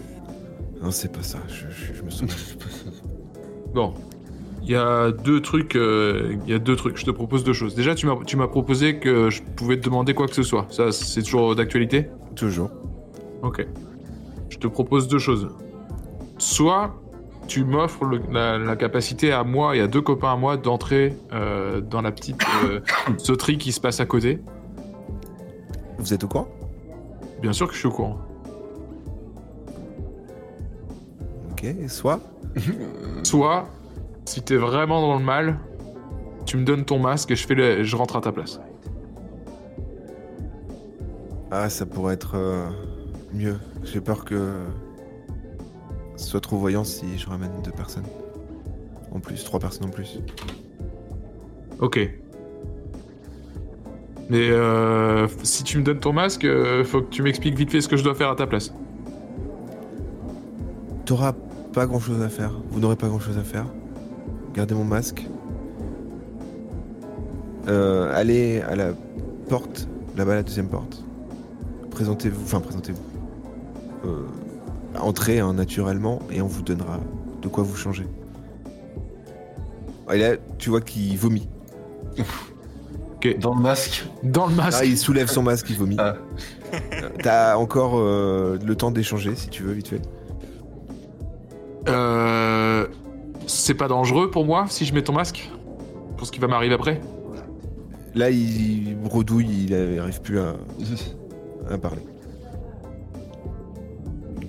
Non, c'est pas ça. Je, je- je me souviens. Bon. Il y a deux trucs. euh, Il y a deux trucs. Je te propose deux choses. Déjà, tu m'as tu m'as proposé que je pouvais te demander quoi que ce soit. Ça, c'est toujours d'actualité? Toujours. Ok. Je te propose deux choses. Soit tu m'offres la capacité à moi et à deux copains à moi d'entrer euh, dans la petite euh, sauterie qui se passe à côté. Vous êtes au courant? Bien sûr que je suis au courant. Ok. Soit Soit, si t'es vraiment dans le mal, tu me donnes ton masque et je, fais le- je rentre à ta place. Ah, ça pourrait être euh, mieux. J'ai peur que ce soit trop voyant si je ramène deux personnes. En plus, trois personnes en plus. Ok. Mais euh, si tu me donnes ton masque, euh, faut que tu m'expliques vite fait ce que je dois faire à ta place. T'auras pas grand chose à faire. Vous n'aurez pas grand chose à faire. Gardez mon masque. Euh, allez à la porte, là-bas, la deuxième porte. Présentez-vous, enfin présentez-vous. Entrez hein, naturellement et on vous donnera de quoi vous changer. Et là, tu vois qu'il vomit. Dans le masque. Dans le masque. Ah, il soulève son masque, il vomit. Ah. T'as encore euh, le temps d'échanger si tu veux, vite fait. Euh, c'est pas dangereux pour moi si je mets ton masque Pour ce qui va m'arriver après? Là, il bredouille, il n'arrive plus à, à parler.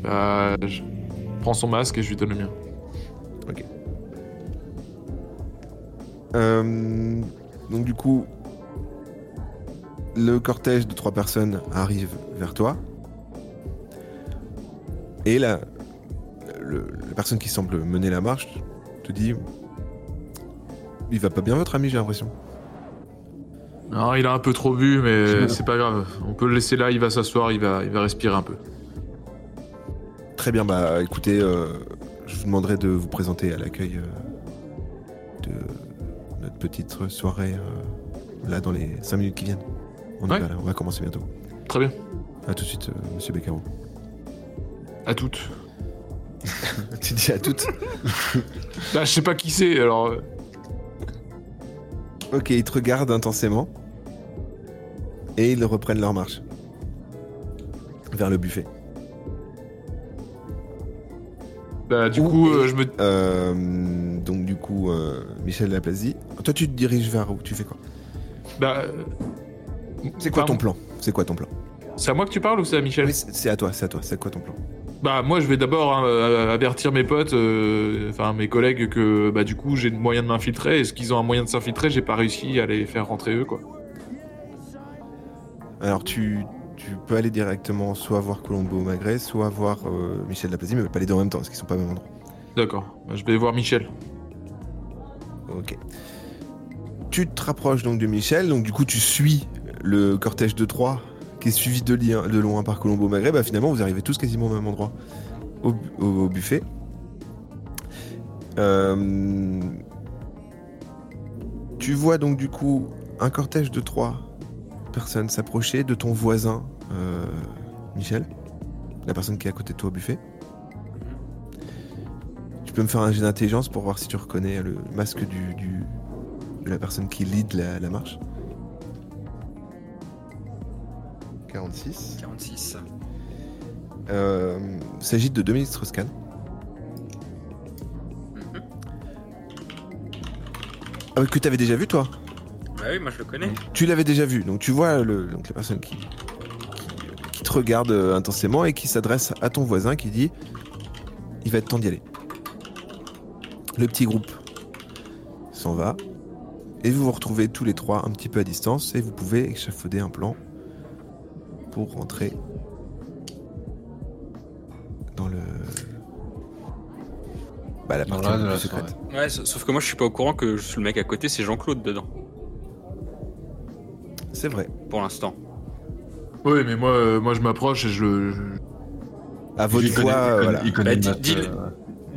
Euh, Je prends son masque et je lui donne le mien. Euh, donc du coup, le cortège de trois personnes arrive vers toi. Et la, le- la personne qui semble mener la marche te dit... Il va pas bien votre ami, j'ai l'impression. Non, il a un peu trop bu, mais c'est pas grave. On peut le laisser là, il va s'asseoir, il va, il va respirer un peu. Très bien, bah écoutez, euh, je vous demanderai de vous présenter à l'accueil euh, de notre petite soirée euh, là dans les 5 minutes qui viennent. On, Ouais. va, là, on va commencer bientôt. Très bien. A tout de suite, euh, monsieur Beccaro. À toutes. tu dis à toutes Bah, je sais pas qui c'est, alors. euh, Ok, ils te regardent intensément. Et ils reprennent leur marche. Vers le buffet. Bah, du coup, euh, je me. Euh, donc du coup, euh, Michel Laplazie. Toi, tu te diriges vers où? Tu fais quoi? Bah. euh, C'est quoi ton plan C'est quoi ton plan C'est à moi que tu parles ou c'est à Michel Oui, c'est à toi, c'est à toi. C'est quoi ton plan Bah moi je vais d'abord hein, euh, avertir mes potes, euh, enfin mes collègues que bah du coup j'ai le moyen de m'infiltrer. Est-ce qu'ils ont un moyen de s'infiltrer J'ai pas réussi à les faire rentrer eux quoi. Alors tu, tu peux aller directement soit voir Colombo Magret, soit voir euh, Michel Laplazie, mais pas les deux en même temps, parce qu'ils sont pas au même endroit. D'accord. Bah, je vais voir Michel. Ok. Tu te rapproches donc de Michel, donc du coup tu suis le cortège de trois qui est suivi de, loin par Colombo Magret. Bah finalement vous arrivez tous quasiment au même endroit, au, bu- au- au buffet. Euh, tu vois donc du coup un cortège de trois personnes s'approcher de ton voisin euh, Michel, la personne qui est à côté de toi au buffet. Tu peux me faire un jet d'intelligence pour voir si tu reconnais le masque de la personne qui lead la marche. 46. 46. Euh, il s'agit de Dominique Strauss-Kahn. Ah, que tu avais déjà vu toi Bah oui, moi je le connais. Tu l'avais déjà vu, donc tu vois le, donc la personne qui, qui, qui te regarde euh, intensément et qui s'adresse à ton voisin qui dit Il va être temps d'y aller. Le petit groupe s'en va et vous vous retrouvez tous les trois un petit peu à distance et vous pouvez échafauder un plan pour rentrer dans le. Bah, la Dans partie la- secrète. Ouais, sa- sauf que moi je suis pas au courant que je suis le mec à côté, c'est Jean-Claude dedans, C'est vrai. pour l'instant. Oui, mais moi, euh, moi je m'approche et je le. je- À votre voix, voilà. Bah, le dis- note,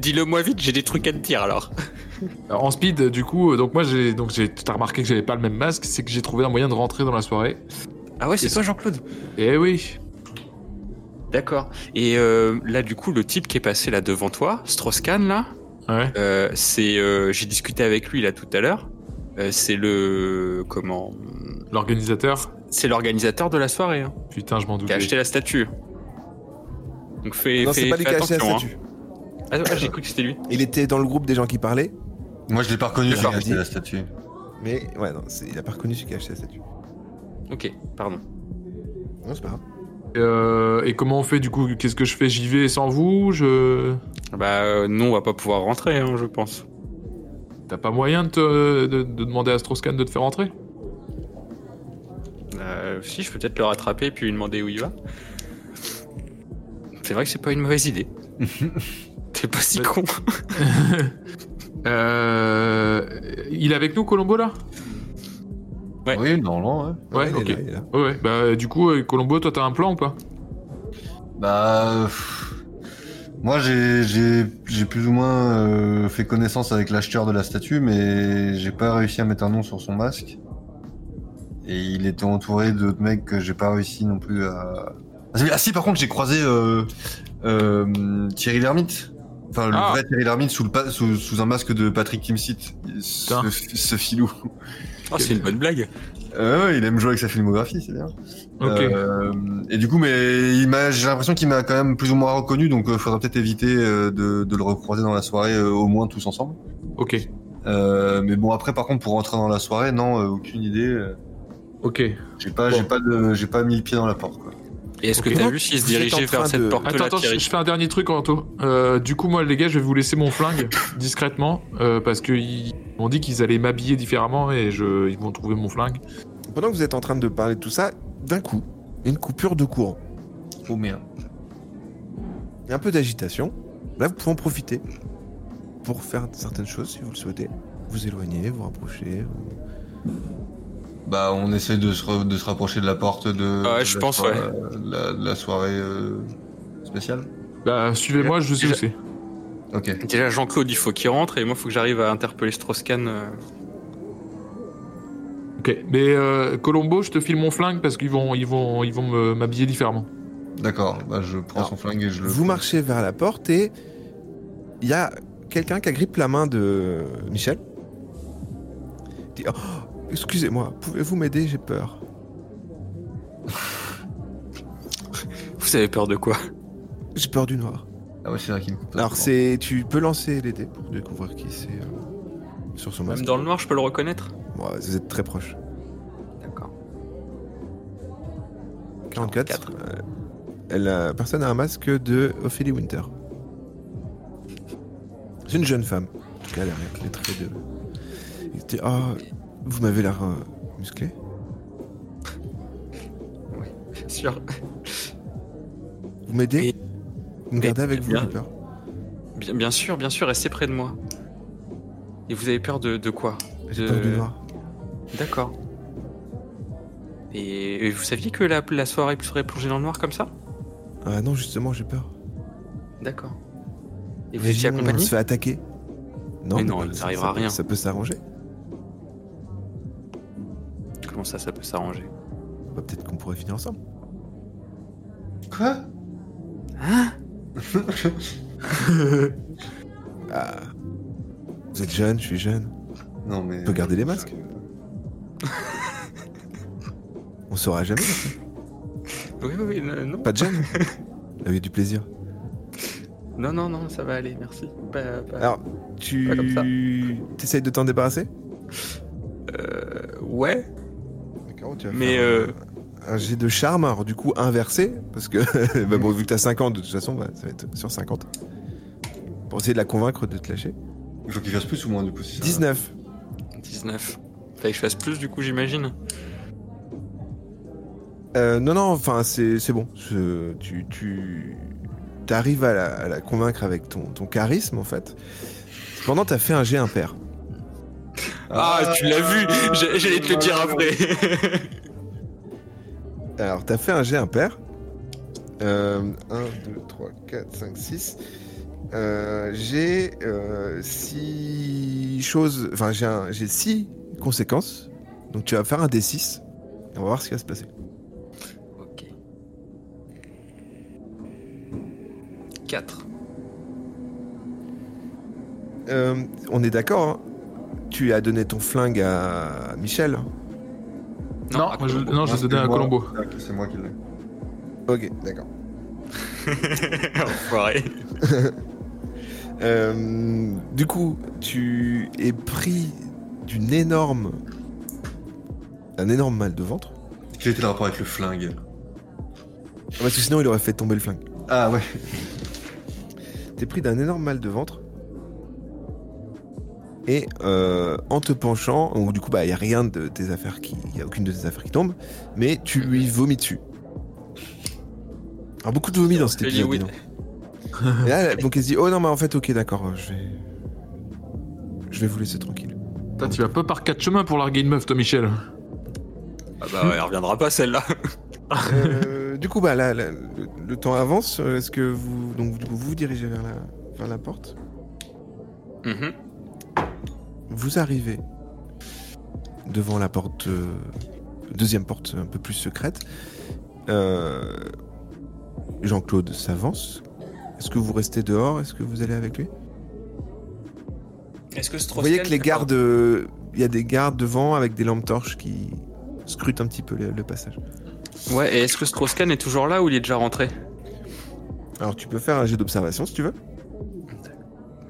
dis-le. euh, moi vite, j'ai des trucs à te dire alors. Alors, en speed, du coup, euh, donc moi j'ai, donc j'ai, t'as remarqué que j'avais pas le même masque, c'est que j'ai trouvé un moyen de rentrer dans la soirée. Ah ouais, c'est toi Jean-Claude Eh oui. D'accord. Et euh, là, du coup, le type qui est passé là devant toi, Strauss-Kahn, là, Ouais. euh, c'est, euh, j'ai discuté avec lui là tout à l'heure. Euh, c'est le comment? L'organisateur. C'est l'organisateur de la soirée hein, Putain, je m'en qui doutais. a acheté la statue. Donc fais, Non, c'est pas lui qui a acheté la attention, hein. statue. Ah, ah, j'ai cru que c'était lui. Il était dans le groupe des gens qui parlaient, Moi, je l'ai pas reconnu, D'accord. j'ai acheté la statue. mais ouais, non, c'est- il a pas reconnu celui qui a acheté la statue. Ok, pardon. Non, c'est pas grave. Euh, et comment on fait du coup? Qu'est-ce que je fais? J'y vais sans vous? Je. Bah euh, non, on va pas pouvoir rentrer, hein, je pense. T'as pas moyen de, te- de, de demander à Strauss-Kahn de te faire rentrer Euh, si, je peux peut-être le rattraper puis lui demander où il va. C'est vrai que c'est pas une mauvaise idée. T'es pas si con. euh... Il est avec nous, Colombo, là? Ouais. Oui, normalement, ouais. Ouais, il est ok. là, il est là. Ouais. Bah, du coup, euh, Colombo, toi, t'as un plan ou pas? Bah. pff, Moi, j'ai- plus ou moins euh, fait connaissance avec l'acheteur de la statue, mais j'ai pas réussi à mettre un nom sur son masque. Et il était entouré d'autres mecs que j'ai pas réussi non plus à. Ah si, Ah si, par contre, j'ai croisé euh, euh, Thierry Lhermitte. Enfin, le Ah. vrai Thierry Lhermitte sous, le sous, sous un masque de Patrick Timsit. Ce, Putain. ce filou. Oh, c'est une bonne blague. Euh, il aime jouer avec sa filmographie, c'est bien. Ok. Euh, et du coup, mais il m'a, j'ai l'impression qu'il m'a quand même plus ou moins reconnu, donc il faudra peut-être éviter euh, de, de le recroiser dans la soirée, euh, au moins tous ensemble. Ok. Euh, mais bon, après, par contre, pour rentrer dans la soirée, non, euh, aucune idée. euh, Ok. J'ai pas, Bon. j'ai pas de, j'ai pas mis le pied dans la porte, quoi. Et est-ce que t'as vu s'il se en dirigeait vers cette de- porte-là, Attends, attends, je, fais un dernier truc, Anto. Euh, du coup, moi, les gars, je vais vous laisser mon flingue discrètement euh, parce qu'ils m'ont dit qu'ils allaient m'habiller différemment et je... ils vont trouver mon flingue. Pendant que vous êtes en train de parler de tout ça, d'un coup, une coupure de courant. Oh merde. Il y a un peu d'agitation. Là, vous pouvez en profiter pour faire certaines choses si vous le souhaitez. Vous éloigner, vous rapprocher. vous- Bah, on essaie de se, re- de se rapprocher de la porte de. Ah ouais, de je la pense, soirée- ouais. de la, de la soirée euh, spéciale. Bah, suivez-moi, je sais où c'est. Ok. Déjà, Jean-Claude, il faut qu'il rentre et moi, il faut que j'arrive à interpeller Strauss-Kahn. euh. Ok. Mais euh, Colombo, je te file mon flingue parce qu'ils vont, ils vont, ils vont m'habiller différemment. D'accord. Bah, je prends Alors, son flingue et je le. Vous marchez vers la porte et il y a quelqu'un qui agrippe la main de Michel. Il dit Oh, Excusez-moi, pouvez-vous m'aider? J'ai peur. Vous avez peur de quoi? J'ai peur du noir. Ah ouais, c'est vrai qu'il me coupe. Alors, c'est, tu peux lancer les dés pour découvrir qui c'est euh, sur son masque. Même dans le noir, je peux le reconnaître? Bon, vous êtes très proche. D'accord. 44. 44. euh, elle, personne a un masque de Ophélie Winter. C'est une jeune femme. En tout cas, elle a les traits de. Il était, Ah, vous m'avez l'air euh, musclé. Bien sûr. Vous m'aidez Vous me gardez avec vous, bien- j'ai peur. Bien, bien sûr, bien sûr, restez près de moi. Et vous avez peur de, de quoi? J'ai de- peur du noir. D'accord. Et, et vous saviez que la, la soirée serait plongée dans le noir comme ça? Ah non, justement, j'ai peur. D'accord. Et vous étiez Imaginons, on accompagné? se fait attaquer. Non, Mais non, il ça- n'arrivera ça peut- rien. Ça peut s'arranger. Comment ça, ça peut s'arranger Bah, Peut-être qu'on pourrait finir ensemble. Quoi? Hein? Ah. Vous êtes jeune, je suis jeune. Non mais. On peut garder les masques. On saura jamais. Oui, oui, oui, non, non, Pas de gêne. Avec du plaisir. non, non, non, ça va aller, merci. Pas- pas- Alors, Pas comme ça. tu essayes de t'en débarrasser? Euh, ouais, tu vas Mais, faire euh, un, un jet de charme, alors du coup inversé, parce que bah bon, vu que t'as 50, de toute façon, bah, ça va être sur 50. Pour essayer de la convaincre de te lâcher. Il faut qu'il fasse plus ou moins du coup. si ça- 19. 19. Fallait que je fasse plus, du coup, j'imagine. Euh, non, non, enfin, c'est c'est bon. Je- tu tu arrives à, la- à la convaincre avec ton, ton charisme, en fait. Cependant, t'as fait un jet impair. Ah, tu l'as vu J'allais te le dire après. Alors, t'as fait un jet impair. Euh, 1, 2, 3, 4, 5, 6. Euh, j'ai 6 choses. Enfin, j'ai un- j'ai 6 conséquences. Donc, tu vas faire un D6. Et on va voir ce qui va se passer. ok. 4. Euh, on est d'accord, hein tu as donné ton flingue à Michel? Non, à moi, je, non, je Ah, donnais c'est à moi. Colombo. Ah, ok, C'est moi qui l'ai. Ok, d'accord. Enfoiré. Euh, du coup, tu es pris d'une énorme. un énorme mal de ventre. Quel était le rapport avec le flingue? Parce que sinon, il aurait fait tomber le flingue. Ah ouais. T'es pris d'un énorme mal de ventre. Et euh, en te penchant, donc du coup, bah, il y a rien de tes affaires qui, il y a aucune de tes affaires qui tombe, mais tu lui vomis dessus. Alors beaucoup de vomi dans cet épisode. Donc. Et là, donc elle se dit, oh non, mais en fait, ok, d'accord, je vais, je vais vous laisser tranquille. Putain, tu vas pas par quatre chemins pour larguer une meuf, toi, Michel. Ah bah, elle reviendra pas celle-là. Euh, du coup, bah là, là, le, le temps avance. Est-ce que vous, donc du coup, vous vous dirigez vers la, vers la porte? Mhm. Vous arrivez devant la porte, euh, deuxième porte un peu plus secrète. Euh, Jean-Claude s'avance. Est-ce que vous restez dehors? Est-ce que vous allez avec lui? Est-ce que Vous voyez que les gardes, euh, il y a des gardes devant avec des lampes torches qui scrutent un petit peu le, le passage. Ouais, et est-ce que Strauss-Kahn est toujours là ou il est déjà rentré? Alors tu peux faire un jet d'observation si tu veux.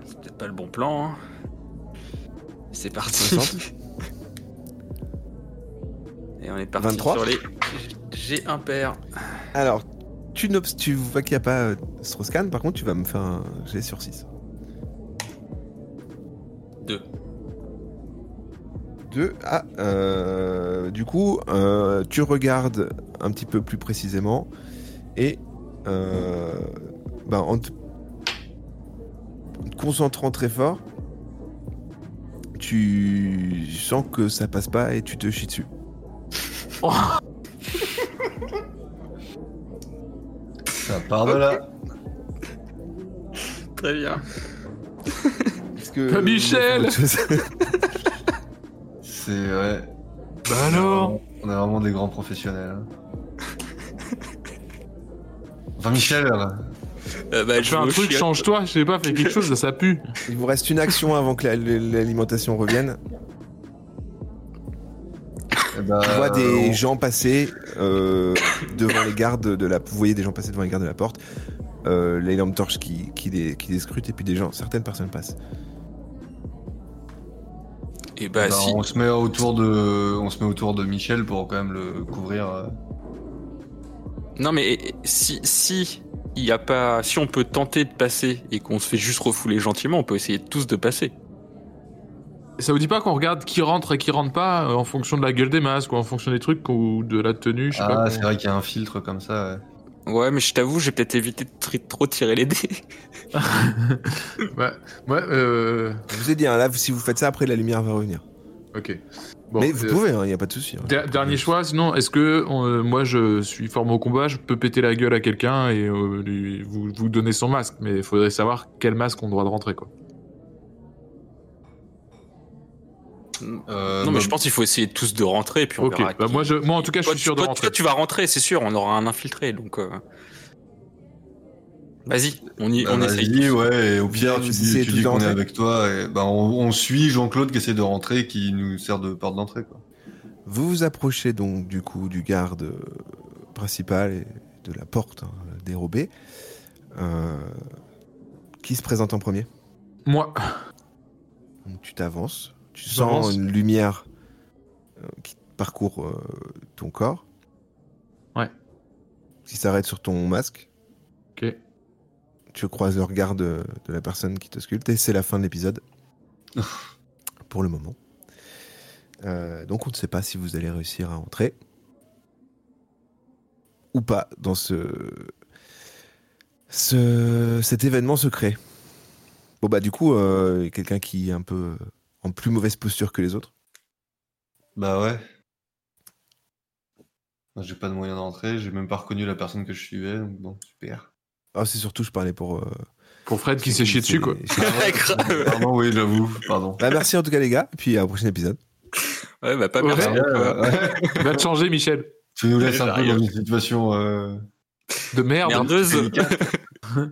C'est peut-être pas le bon plan. hein. C'est parti. 60. Et on est parti 23. sur les G impair. Alors tu, tu vois qu'il n'y a pas euh, Strauss-Kahn, par contre tu vas me faire un jet sur 6. 2. 2. Ah, euh, du coup, euh, tu regardes un petit peu plus précisément et euh, ben, en, te, en te concentrant très fort, tu sens que ça passe pas et tu te chies dessus. Ça part de là. Très bien. Que Ah, Michel C'est ouais. Bah alors On est vraiment des grands professionnels. hein. Enfin Michel, là. Euh, bah, Je fais un truc, change-toi, je sais pas, fais quelque chose, ça pue. Il vous reste une action avant que la- l'alimentation revienne. Tu vois des on- gens passer euh, devant les gardes de la. Vous voyez des gens passer devant les gardes de la porte. Euh, les lampes torches qui, qui, les, qui les scrutent et puis des gens, certaines personnes passent. Et bah, bah, si. on se met autour de, on se met autour de Michel pour quand même le couvrir. Non, mais eh, si, si il y a pas, si on peut tenter de passer et qu'on se fait juste refouler gentiment, on peut essayer tous de passer. Ça vous dit pas qu'on regarde qui rentre et qui rentre pas euh, en fonction de la gueule des masques ou en fonction des trucs ou de la tenue, je sais Ah, pas. c'est vrai qu'il y a un filtre comme ça. ouais. Ouais, mais je t'avoue, j'ai peut-être évité de tri- trop tirer les dés. Ouais, ouais, euh... Je vous ai dit, hein, là, si vous faites ça, après la lumière va revenir. ok. Bon, Mais vous euh, pouvez, il n'y a pas de souci. hein. der- dernier choix, sinon, est-ce que euh, moi je suis formé au combat, je peux péter la gueule à quelqu'un et euh, lui- vous, vous donner son masque, mais il faudrait savoir quel masque on droit de rentrer, quoi. Euh, non, mais bah, je pense qu'il faut essayer tous de rentrer et puis on verra. bah, qui- moi, je, moi en tout cas, je Toi, suis sûr de rentrer. toi, tu vas rentrer, c'est sûr, on aura un infiltré, donc. Vas-y, on y, bah, on essaye. ouais, et au pire, tu dis, tu tous dis de qu'on est avec toi, et bah, on, on suit Jean-Claude qui essaie de rentrer, qui nous sert de porte d'entrée, quoi. Vous vous approchez donc du coup du garde euh, principal et de la porte hein, dérobée. Euh, qui se présente en premier? Moi, Donc, Tu t'avances, tu sens une lumière euh, qui parcourt euh, ton corps. Ouais. Qui s'arrête sur ton masque. Tu croises le regard de, de la personne qui te sculpte et c'est la fin de l'épisode. Pour le moment. Euh, donc on ne sait pas si vous allez réussir à entrer ou pas dans ce, ce cet événement secret. Bon bah du coup, euh, il y a quelqu'un qui est un peu en plus mauvaise posture que les autres. Bah ouais. J'ai pas de moyen d'entrer, j'ai même pas reconnu la personne que je suivais, donc bon, super. Ah c'est surtout je parlais pour. euh, Pour Fred qui s'est chié dessus, quoi. Pardon, oui, j'avoue, pardon. Bah, merci en tout cas les gars, et puis à un prochain épisode. Ouais, bah pas Ouais. merci. Ouais, quoi. ouais. Va te changer, Michel. Tu nous laisses un peu dans une situation. euh, De merde. Merdeuse. délicate.